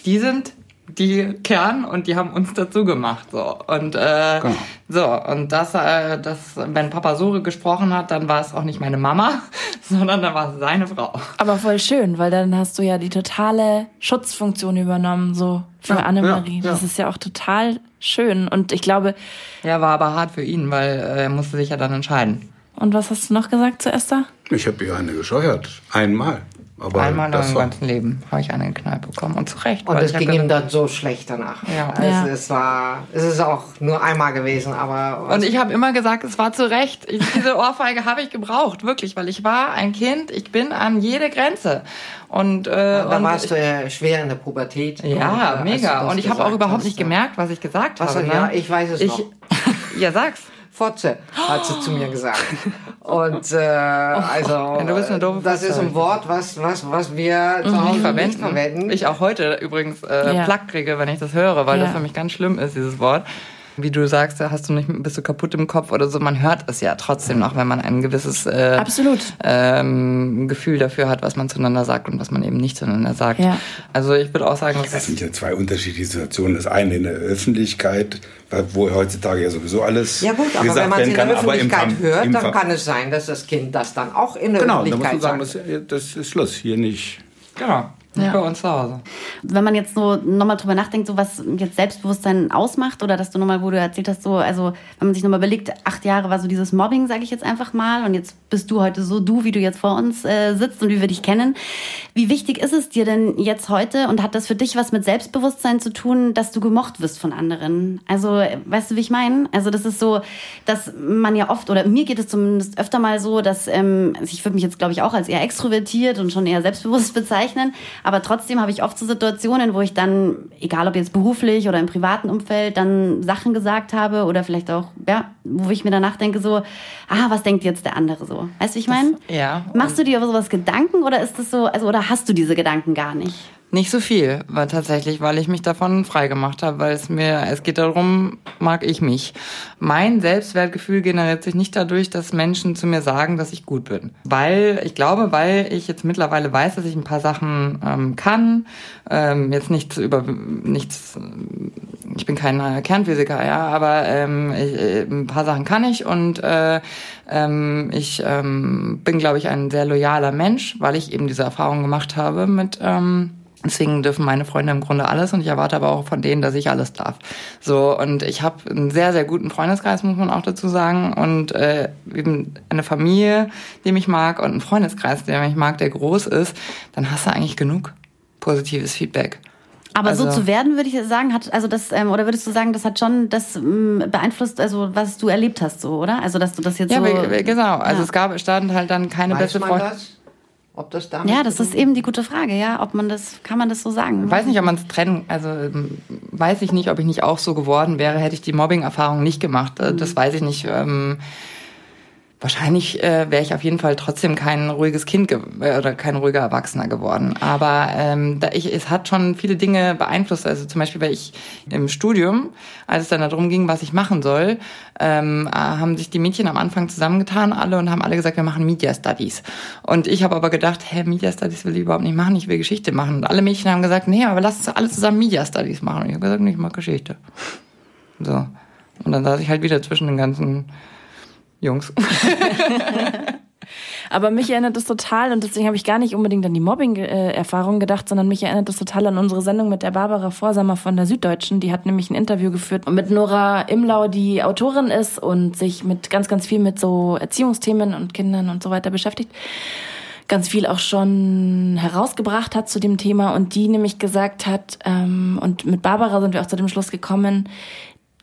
Die sind die Kern und die haben uns dazu gemacht so. Und äh, genau. so und das äh, das wenn Papa so gesprochen hat dann war es auch nicht meine Mama sondern dann war es seine Frau.
Aber voll schön weil dann hast du ja die totale Schutzfunktion übernommen so für ja, Annemarie. ja, ja. das ist ja auch total schön. Und ich glaube
ja war aber hart für ihn weil äh, er musste sich ja dann entscheiden.
und was hast du noch gesagt zu Esther?
Ich habe ihr eine gescheuert einmal
aber Einmal in meinem ganzen Leben habe ich eine Kneipe bekommen und zu Recht.
Und es ging ihm dann so schlecht danach. Ja. Also ja. Es, war, es ist auch nur einmal gewesen, aber.
Und ich habe immer gesagt, es war zu Recht. Ich, diese Ohrfeige habe ich gebraucht, wirklich, weil ich war ein Kind, ich bin an jede Grenze. Und, äh,
ja, da
und
warst du ja schwer in der Pubertät.
Ja, und, äh, mega. Und ich habe auch überhaupt nicht gemerkt, was ich gesagt was habe.
Ja, ne? ich weiß es ich, noch.
ja, sag's.
Fotze, hat sie zu mir gesagt. Und äh, also ja, das ist ein Wort, was, was, was wir
zu Hause nicht verwenden. nicht verwenden. Ich auch heute übrigens äh, ja. Plack kriege, wenn ich das höre, weil ja. das für mich ganz schlimm ist, dieses Wort wie du sagst, hast du nicht, bist du kaputt im Kopf oder so. Man hört es ja trotzdem noch, wenn man ein gewisses äh,
Absolut.
Ähm, Gefühl dafür hat, was man zueinander sagt und was man eben nicht zueinander sagt. Ja. Also ich würde auch sagen,
das sind ja zwei unterschiedliche Situationen. Das eine in der Öffentlichkeit, wo heutzutage ja sowieso alles
Ja gut, aber wenn man es in der Öffentlichkeit hört, dann kann es sein, dass das Kind das dann auch in der genau, Öffentlichkeit
Genau, da muss man sagen, das, das ist Schluss, hier nicht.
Genau. Ja. Bei uns zu Hause.
Wenn man jetzt so nochmal drüber nachdenkt, so was jetzt Selbstbewusstsein ausmacht oder dass du nochmal, wo du erzählt hast, so, also wenn man sich nochmal überlegt, acht Jahre war so dieses Mobbing, sage ich jetzt einfach mal, und jetzt bist du heute so du, wie du jetzt vor uns äh, sitzt und wie wir dich kennen. Wie wichtig ist es dir denn jetzt heute und hat das für dich was mit Selbstbewusstsein zu tun, dass du gemocht wirst von anderen? Also, weißt du, wie ich meine? Also, das ist so, dass man ja oft, oder mir geht es zumindest öfter mal so, dass ähm, also ich würde mich jetzt, glaube ich, auch als eher extrovertiert und schon eher selbstbewusst bezeichnen, aber trotzdem habe ich oft so Situationen, wo ich dann, egal ob jetzt beruflich oder im privaten Umfeld, dann Sachen gesagt habe oder vielleicht auch, ja, wo ich mir danach denke so, ah, was denkt jetzt der andere so? Weißt du, wie ich meine?
Ja.
Machst du dir über sowas Gedanken oder ist das so, also oder hast du diese Gedanken gar nicht?
Nicht so viel, war tatsächlich, weil ich mich davon frei gemacht habe, weil es mir, es geht darum, mag ich mich. Mein Selbstwertgefühl generiert sich nicht dadurch, dass Menschen zu mir sagen, dass ich gut bin. Weil, ich glaube, weil ich jetzt mittlerweile weiß, dass ich ein paar Sachen ähm, kann, ähm, jetzt nichts über, nichts, ich bin kein Kernphysiker, ja, aber ähm, ich, äh, ein paar Sachen kann ich und äh, ähm, ich ähm, bin, glaube ich, ein sehr loyaler Mensch, weil ich eben diese Erfahrung gemacht habe mit ähm, Deswegen dürfen meine Freunde im Grunde alles und ich erwarte aber auch von denen, dass ich alles darf. So und ich habe einen sehr sehr guten Freundeskreis, muss man auch dazu sagen und äh, eben eine Familie, die mich mag und einen Freundeskreis, der mich mag, der groß ist. Dann hast du eigentlich genug positives Feedback.
Aber also, so zu werden, würde ich sagen, hat also das ähm, oder würdest du sagen, das hat schon das ähm, beeinflusst, also was du erlebt hast, so oder? Also dass du das jetzt
ja,
so.
Ja, genau. Also ja. es gab stand halt dann keine Weiß beste Freundin.
Ob das damit
ja, das ist eben die gute Frage, ja. Ob man das, kann man das so sagen?
Ich weiß nicht, ob man es trennen, also ähm, weiß ich nicht, ob ich nicht auch so geworden wäre, hätte ich die Mobbing-Erfahrung nicht gemacht. Äh, mhm. Das weiß ich nicht. Ähm, wahrscheinlich äh, wäre ich auf jeden Fall trotzdem kein ruhiges Kind äh, oder kein ruhiger Erwachsener geworden. Aber ähm, da ich, es hat schon viele Dinge beeinflusst. Also zum Beispiel, weil ich im Studium, als es dann darum ging, was ich machen soll, ähm, äh, haben sich die Mädchen am Anfang zusammengetan alle und haben alle gesagt, wir machen Media Studies. Und ich habe aber gedacht, hä, Media Studies will ich überhaupt nicht machen, ich will Geschichte machen. Und alle Mädchen haben gesagt, nee, aber lass uns alle zusammen Media Studies machen. Und ich habe gesagt, nee, ich mag Geschichte. So. Und dann saß ich halt wieder zwischen den ganzen Jungs.
Aber mich erinnert das total, und deswegen habe ich gar nicht unbedingt an die Mobbing-Erfahrung gedacht, sondern mich erinnert das total an unsere Sendung mit der Barbara Vorsamer von der Süddeutschen. Die hat nämlich ein Interview geführt mit Nora Imlau, die Autorin ist und sich mit ganz, ganz viel mit so Erziehungsthemen und Kindern und so weiter beschäftigt ganz viel auch schon herausgebracht hat zu dem Thema und die nämlich gesagt hat, ähm, und mit Barbara sind wir auch zu dem Schluss gekommen,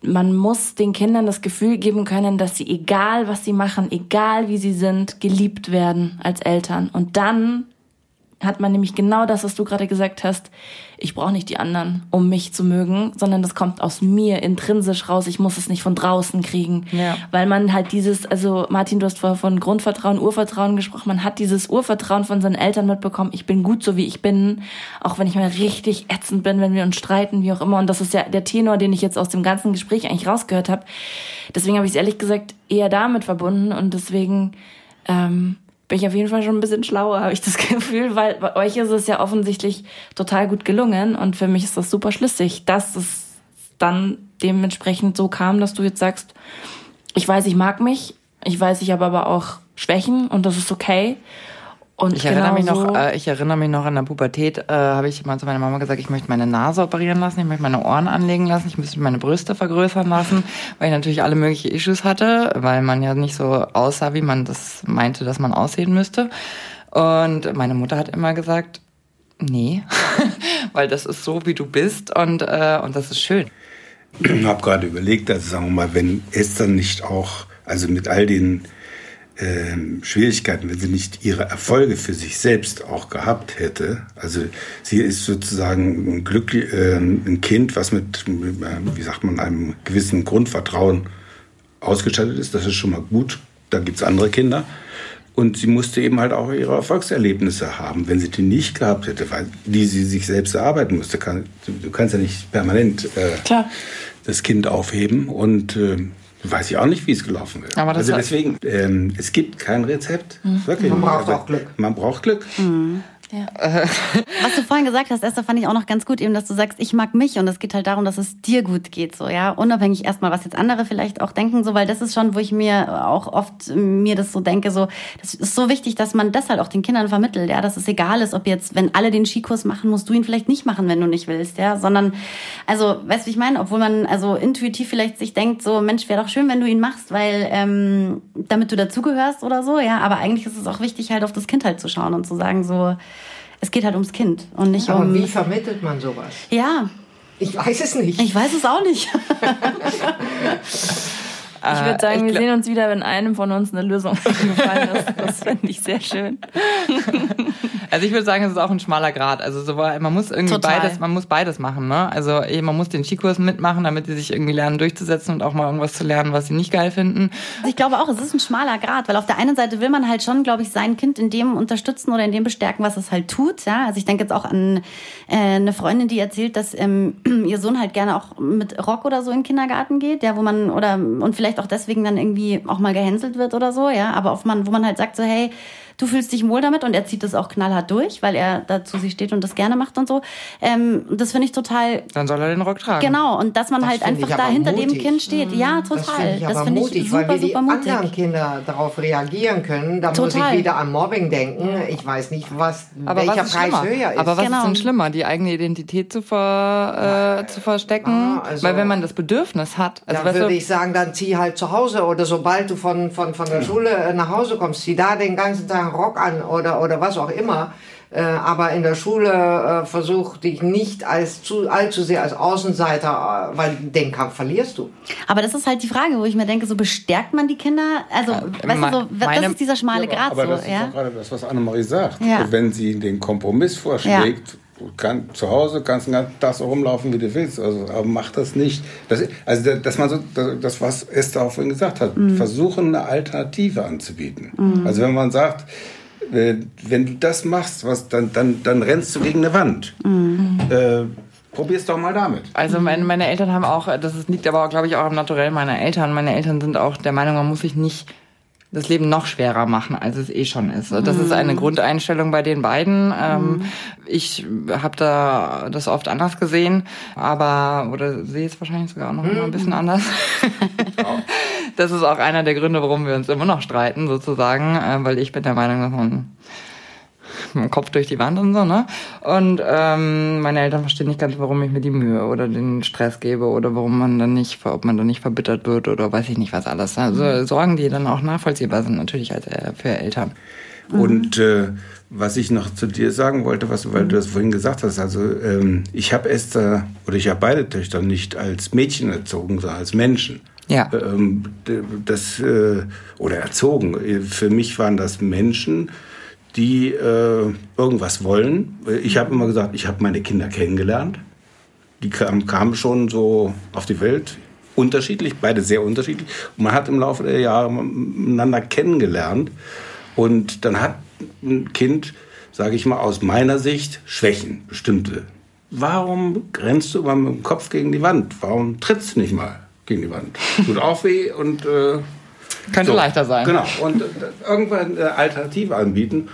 man muss den Kindern das Gefühl geben können, dass sie, egal was sie machen, egal wie sie sind, geliebt werden als Eltern. Und dann hat man nämlich genau das, was du gerade gesagt hast. Ich brauche nicht die anderen, um mich zu mögen, sondern das kommt aus mir intrinsisch raus. Ich muss es nicht von draußen kriegen. Ja. Weil man halt dieses, also Martin, du hast vorher von Grundvertrauen, Urvertrauen gesprochen. Man hat dieses Urvertrauen von seinen Eltern mitbekommen. Ich bin gut so, wie ich bin. Auch wenn ich mal richtig ätzend bin, wenn wir uns streiten, wie auch immer. Und das ist ja der Tenor, den ich jetzt aus dem ganzen Gespräch eigentlich rausgehört habe. Deswegen habe ich es ehrlich gesagt eher damit verbunden. Und deswegen, ähm, bin ich auf jeden Fall schon ein bisschen schlauer, habe ich das Gefühl, weil bei euch ist es ja offensichtlich total gut gelungen und für mich ist das super schlüssig, dass es dann dementsprechend so kam, dass du jetzt sagst, ich weiß, ich mag mich, ich weiß, ich habe aber auch Schwächen und das ist okay
und ich erinnere mich noch, äh, ich erinnere mich noch an der Pubertät, äh, habe ich mal zu meiner Mama gesagt, ich möchte meine Nase operieren lassen, ich möchte meine Ohren anlegen lassen, ich müsste meine Brüste vergrößern lassen, weil ich natürlich alle möglichen Issues hatte, weil man ja nicht so aussah, wie man das meinte, dass man aussehen müsste. Und meine Mutter hat immer gesagt, nee, weil das ist so, wie du bist und, äh, und das ist schön.
Ich habe gerade überlegt, also sagen wir mal, wenn Esther nicht auch, also mit all den ähm, Schwierigkeiten, wenn sie nicht ihre Erfolge für sich selbst auch gehabt hätte. Also sie ist sozusagen ein, Glück, äh, ein Kind, was mit, äh, wie sagt man, einem gewissen Grundvertrauen ausgestattet ist. Das ist schon mal gut. Da gibt's andere Kinder. Und sie musste eben halt auch ihre Erfolgserlebnisse haben. Wenn sie die nicht gehabt hätte, weil die sie sich selbst erarbeiten musste, kann, du kannst ja nicht permanent äh, das Kind aufheben. Und äh, Weiß ich auch nicht, wie es gelaufen wird. Aber also deswegen, ähm, es gibt kein Rezept. Mhm. Wirklich.
Man braucht auch Glück.
Man braucht Glück. Mhm.
Ja. Was du vorhin gesagt hast, Esther, fand ich auch noch ganz gut, eben, dass du sagst, ich mag mich und es geht halt darum, dass es dir gut geht, so, ja. Unabhängig erstmal, was jetzt andere vielleicht auch denken, so, weil das ist schon, wo ich mir auch oft mir das so denke, so, das ist so wichtig, dass man das halt auch den Kindern vermittelt, ja, dass es egal ist, ob jetzt, wenn alle den Skikurs machen, musst du ihn vielleicht nicht machen, wenn du nicht willst, ja, sondern, also, weißt du, wie ich meine, obwohl man also intuitiv vielleicht sich denkt, so, Mensch, wäre doch schön, wenn du ihn machst, weil, ähm, damit du dazugehörst oder so, ja, aber eigentlich ist es auch wichtig, halt auf das Kind halt zu schauen und zu sagen, so, es geht halt ums Kind und nicht
Aber
um.
Wie vermittelt man sowas?
Ja.
Ich weiß es nicht.
Ich weiß es auch nicht.
Ich würde sagen, wir sehen uns wieder, wenn einem von uns eine Lösung gefallen ist. Das fände ich sehr schön.
Also ich würde sagen, es ist auch ein schmaler Grad. Also so, man muss irgendwie Total. beides, man muss beides machen. Ne? Also man muss den Skikurs mitmachen, damit sie sich irgendwie lernen durchzusetzen und auch mal irgendwas zu lernen, was sie nicht geil finden.
Also ich glaube auch, es ist ein schmaler Grad, weil auf der einen Seite will man halt schon, glaube ich, sein Kind in dem unterstützen oder in dem bestärken, was es halt tut. Ja? Also ich denke jetzt auch an äh, eine Freundin, die erzählt, dass ähm, ihr Sohn halt gerne auch mit Rock oder so in den Kindergarten geht, ja, wo man oder und vielleicht auch deswegen dann irgendwie auch mal gehänselt wird oder so, ja, aber auf man, wo man halt sagt so, hey, du fühlst dich wohl damit und er zieht das auch knallhart durch, weil er dazu sich steht und das gerne macht und so. Ähm, das finde ich total.
Dann soll er den Rock tragen.
Genau und dass man das halt einfach da hinter mutig. dem Kind steht. Mhm. Ja, total. Das finde
ich, das find mutig, super, weil wie die mutig. anderen Kinder darauf reagieren können. Da total. muss ich wieder an Mobbing denken. Ich weiß nicht, was
aber welcher was Preis höher ist. Aber was genau. ist denn schlimmer, die eigene Identität zu, ver, äh, zu verstecken? Ah, also, weil wenn man das Bedürfnis hat,
also dann würde ich sagen, dann zieh halt zu Hause oder sobald du von von von der Schule äh, nach Hause kommst, zieh da den ganzen Tag Rock an oder, oder was auch immer. Äh, aber in der Schule äh, versuch dich nicht als zu, allzu sehr als Außenseiter, äh, weil den Kampf verlierst du.
Aber das ist halt die Frage, wo ich mir denke, so bestärkt man die Kinder? Also, ja, weißt du, so, das ist dieser schmale ja, Grad
aber,
so.
das
ja?
ist auch gerade das, was Annemarie sagt. Ja. Wenn sie den Kompromiss vorschlägt, kann, zu Hause kannst du den ganzen Tag so rumlaufen, wie du willst. Also, aber mach das nicht. Das, also, dass man so, das, was Esther auch vorhin gesagt hat, mhm. versuchen, eine Alternative anzubieten. Mhm. Also, wenn man sagt, äh, wenn du das machst, was, dann, dann, dann rennst du gegen eine Wand. Mhm. Äh, Probier's doch mal damit.
Also meine, meine Eltern haben auch, das liegt aber, glaube ich, auch am Naturell meiner Eltern. Meine Eltern sind auch der Meinung, man muss sich nicht das Leben noch schwerer machen, als es eh schon ist. Das ist eine mhm. Grundeinstellung bei den beiden. Ähm, mhm. Ich habe da das oft anders gesehen, aber oder sehe es wahrscheinlich sogar auch noch mhm. ein bisschen anders. das ist auch einer der Gründe, warum wir uns immer noch streiten, sozusagen, äh, weil ich bin der Meinung, dass man Kopf durch die Wand und so, ne? Und ähm, meine Eltern verstehen nicht ganz, warum ich mir die Mühe oder den Stress gebe oder warum man dann nicht, ob man dann nicht verbittert wird oder weiß ich nicht was alles. Also. Sorgen, die dann auch nachvollziehbar sind, natürlich als äh, für Eltern.
Und äh, was ich noch zu dir sagen wollte, was, weil du das vorhin gesagt hast, also ähm, ich habe Esther oder ich habe beide Töchter nicht als Mädchen erzogen, sondern als Menschen.
Ja.
Ähm, das, äh, oder erzogen. Für mich waren das Menschen, die äh, irgendwas wollen. Ich habe immer gesagt, ich habe meine Kinder kennengelernt. Die kamen, kamen schon so auf die Welt, unterschiedlich, beide sehr unterschiedlich. Und man hat im Laufe der Jahre miteinander kennengelernt. Und dann hat ein Kind, sage ich mal, aus meiner Sicht Schwächen, bestimmte. Warum rennst du immer mit dem Kopf gegen die Wand? Warum trittst du nicht mal gegen die Wand? Tut auch weh und äh,
könnte so, leichter sein.
Genau. Und äh, irgendwann eine Alternative anbieten.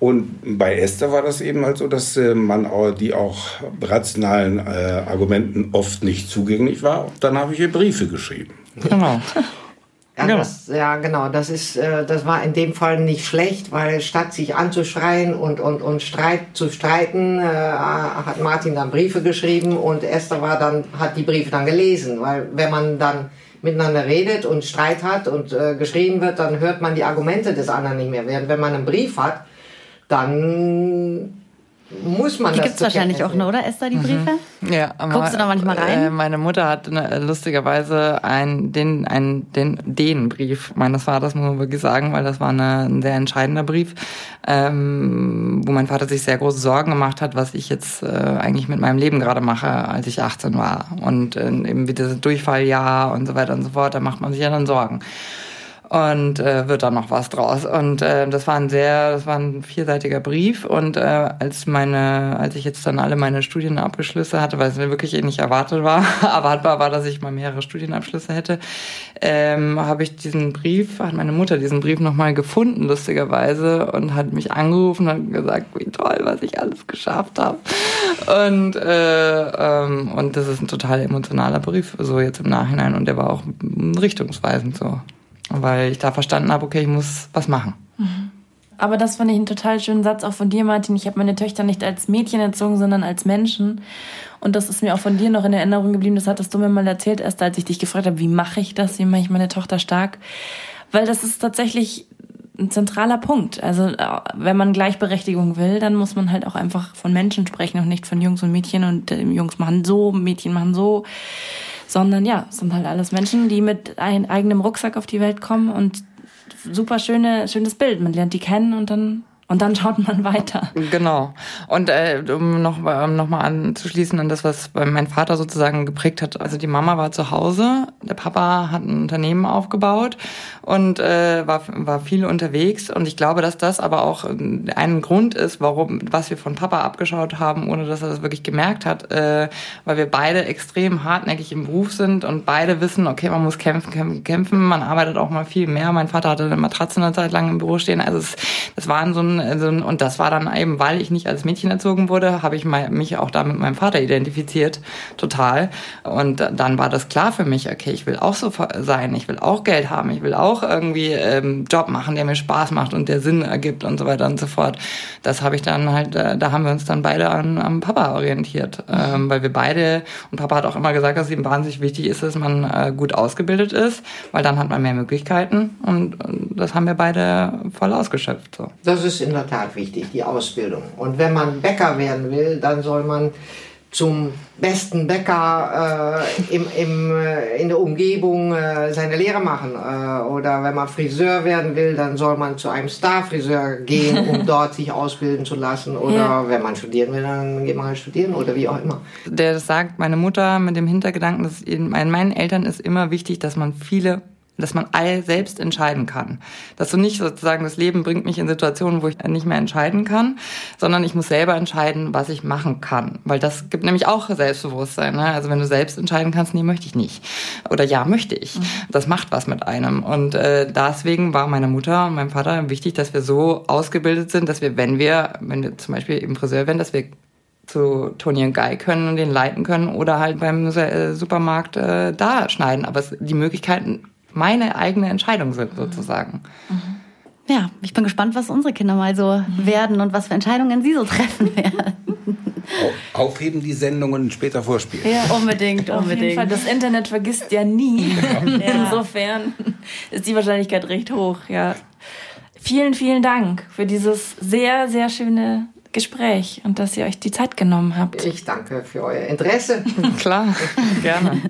Und bei Esther war das eben halt so, dass äh, man auch, die auch rationalen äh, Argumenten oft nicht zugänglich war. Und dann habe ich ihr Briefe geschrieben.
Genau. Ja, genau. Das, ja, genau. Das, ist, äh, das war in dem Fall nicht schlecht, weil statt sich anzuschreien und, und, und Streit zu streiten, äh, hat Martin dann Briefe geschrieben und Esther war dann, hat die Briefe dann gelesen. Weil wenn man dann miteinander redet und Streit hat und äh, geschrieben wird, dann hört man die Argumente des anderen nicht mehr. Während wenn man einen Brief hat, dann muss man
die das. Die gibt es wahrscheinlich auch, noch, oder Esther, die. Briefe?
Mhm. Ja,
aber, Guckst du da manchmal rein?
Äh, meine Mutter hat ne, lustigerweise einen, den, einen, den, den Brief meines Vaters, muss man wirklich sagen, weil das war eine, ein sehr entscheidender Brief, ähm, wo mein Vater sich sehr große Sorgen gemacht hat, was ich jetzt äh, eigentlich mit meinem Leben gerade mache, als ich 18 war. Und äh, eben wie dieses Durchfalljahr und so weiter und so fort, da macht man sich ja dann Sorgen und äh, wird dann noch was draus. Und äh, das war ein sehr, das war ein vierseitiger Brief. Und äh, als meine, als ich jetzt dann alle meine Studienabschlüsse hatte, weil es mir wirklich eh nicht erwartet war, erwartbar war, dass ich mal mehrere Studienabschlüsse hätte, ähm, habe ich diesen Brief, hat meine Mutter diesen Brief nochmal gefunden, lustigerweise, und hat mich angerufen und gesagt, wie toll, was ich alles geschafft habe. Und, äh, ähm, und das ist ein total emotionaler Brief, so jetzt im Nachhinein. Und der war auch richtungsweisend so weil ich da verstanden habe, okay, ich muss was machen.
Mhm. Aber das fand ich einen total schönen Satz auch von dir, Martin. Ich habe meine Töchter nicht als Mädchen erzogen, sondern als Menschen. Und das ist mir auch von dir noch in Erinnerung geblieben. Das hattest du mir mal erzählt, erst als ich dich gefragt habe, wie mache ich das, wie mache ich meine Tochter stark. Weil das ist tatsächlich ein zentraler Punkt. Also äh, wenn man Gleichberechtigung will, dann muss man halt auch einfach von Menschen sprechen und nicht von Jungs und Mädchen und äh, Jungs machen so, Mädchen machen so sondern ja, es sind halt alles Menschen, die mit eigenem Rucksack auf die Welt kommen und super schöne, schönes Bild. Man lernt die kennen und dann und dann schaut man weiter.
Genau. Und äh, um noch, um noch mal anzuschließen an das, was mein Vater sozusagen geprägt hat. Also die Mama war zu Hause, der Papa hat ein Unternehmen aufgebaut und äh, war, war viel unterwegs. Und ich glaube, dass das aber auch ein Grund ist, warum, was wir von Papa abgeschaut haben, ohne dass er das wirklich gemerkt hat, äh, weil wir beide extrem hartnäckig im Beruf sind und beide wissen, okay, man muss kämpfen, kämpfen, kämpfen. Man arbeitet auch mal viel mehr. Mein Vater hatte eine Matratze eine Zeit lang im Büro stehen. Also es, das waren so ein also, und das war dann eben, weil ich nicht als Mädchen erzogen wurde, habe ich mich auch da mit meinem Vater identifiziert, total. Und dann war das klar für mich, okay, ich will auch so sein, ich will auch Geld haben, ich will auch irgendwie ähm, Job machen, der mir Spaß macht und der Sinn ergibt und so weiter und so fort. Das habe ich dann halt, äh, da haben wir uns dann beide an, am Papa orientiert, ähm, weil wir beide, und Papa hat auch immer gesagt, dass es ihm wahnsinnig wichtig ist, dass man äh, gut ausgebildet ist, weil dann hat man mehr Möglichkeiten und, und das haben wir beide voll ausgeschöpft. So.
Das ist in der Tat wichtig, die Ausbildung. Und wenn man Bäcker werden will, dann soll man zum besten Bäcker äh, im, im, äh, in der Umgebung äh, seine Lehre machen. Äh, oder wenn man Friseur werden will, dann soll man zu einem Star-Friseur gehen, um dort sich ausbilden zu lassen. Oder ja. wenn man studieren will, dann geht man halt studieren oder wie auch immer.
Der sagt, meine Mutter mit dem Hintergedanken, dass meinen Eltern ist immer wichtig, dass man viele dass man all selbst entscheiden kann. Dass du nicht sozusagen das Leben bringt mich in Situationen, wo ich nicht mehr entscheiden kann, sondern ich muss selber entscheiden, was ich machen kann. Weil das gibt nämlich auch Selbstbewusstsein. Ne? Also wenn du selbst entscheiden kannst, nee, möchte ich nicht. Oder ja, möchte ich. Mhm. Das macht was mit einem. Und äh, deswegen war meiner Mutter und meinem Vater wichtig, dass wir so ausgebildet sind, dass wir, wenn wir, wenn wir zum Beispiel im Friseur werden, dass wir zu Toni und Guy können und den leiten können oder halt beim äh, Supermarkt äh, da schneiden. Aber es, die Möglichkeiten meine eigene Entscheidung sind, sozusagen.
Mhm. Ja, ich bin gespannt, was unsere Kinder mal so mhm. werden und was für Entscheidungen sie so treffen werden.
Aufheben die Sendungen und später vorspielen.
Ja, unbedingt, unbedingt. Auf jeden Fall, das Internet vergisst ja nie. Ja. Insofern ist die Wahrscheinlichkeit recht hoch, ja. Vielen, vielen Dank für dieses sehr, sehr schöne Gespräch und dass ihr euch die Zeit genommen habt.
Ich danke für euer Interesse.
Klar, gerne.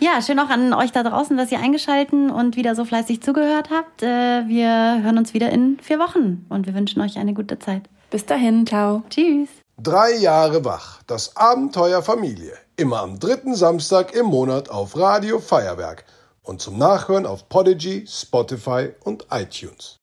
Ja, schön auch an euch da draußen, dass ihr eingeschalten und wieder so fleißig zugehört habt. Äh, wir hören uns wieder in vier Wochen und wir wünschen euch eine gute Zeit.
Bis dahin, ciao.
Tschüss.
Drei Jahre wach, das Abenteuer Familie. Immer am dritten Samstag im Monat auf Radio Feuerwerk und zum Nachhören auf Podigy, Spotify und iTunes.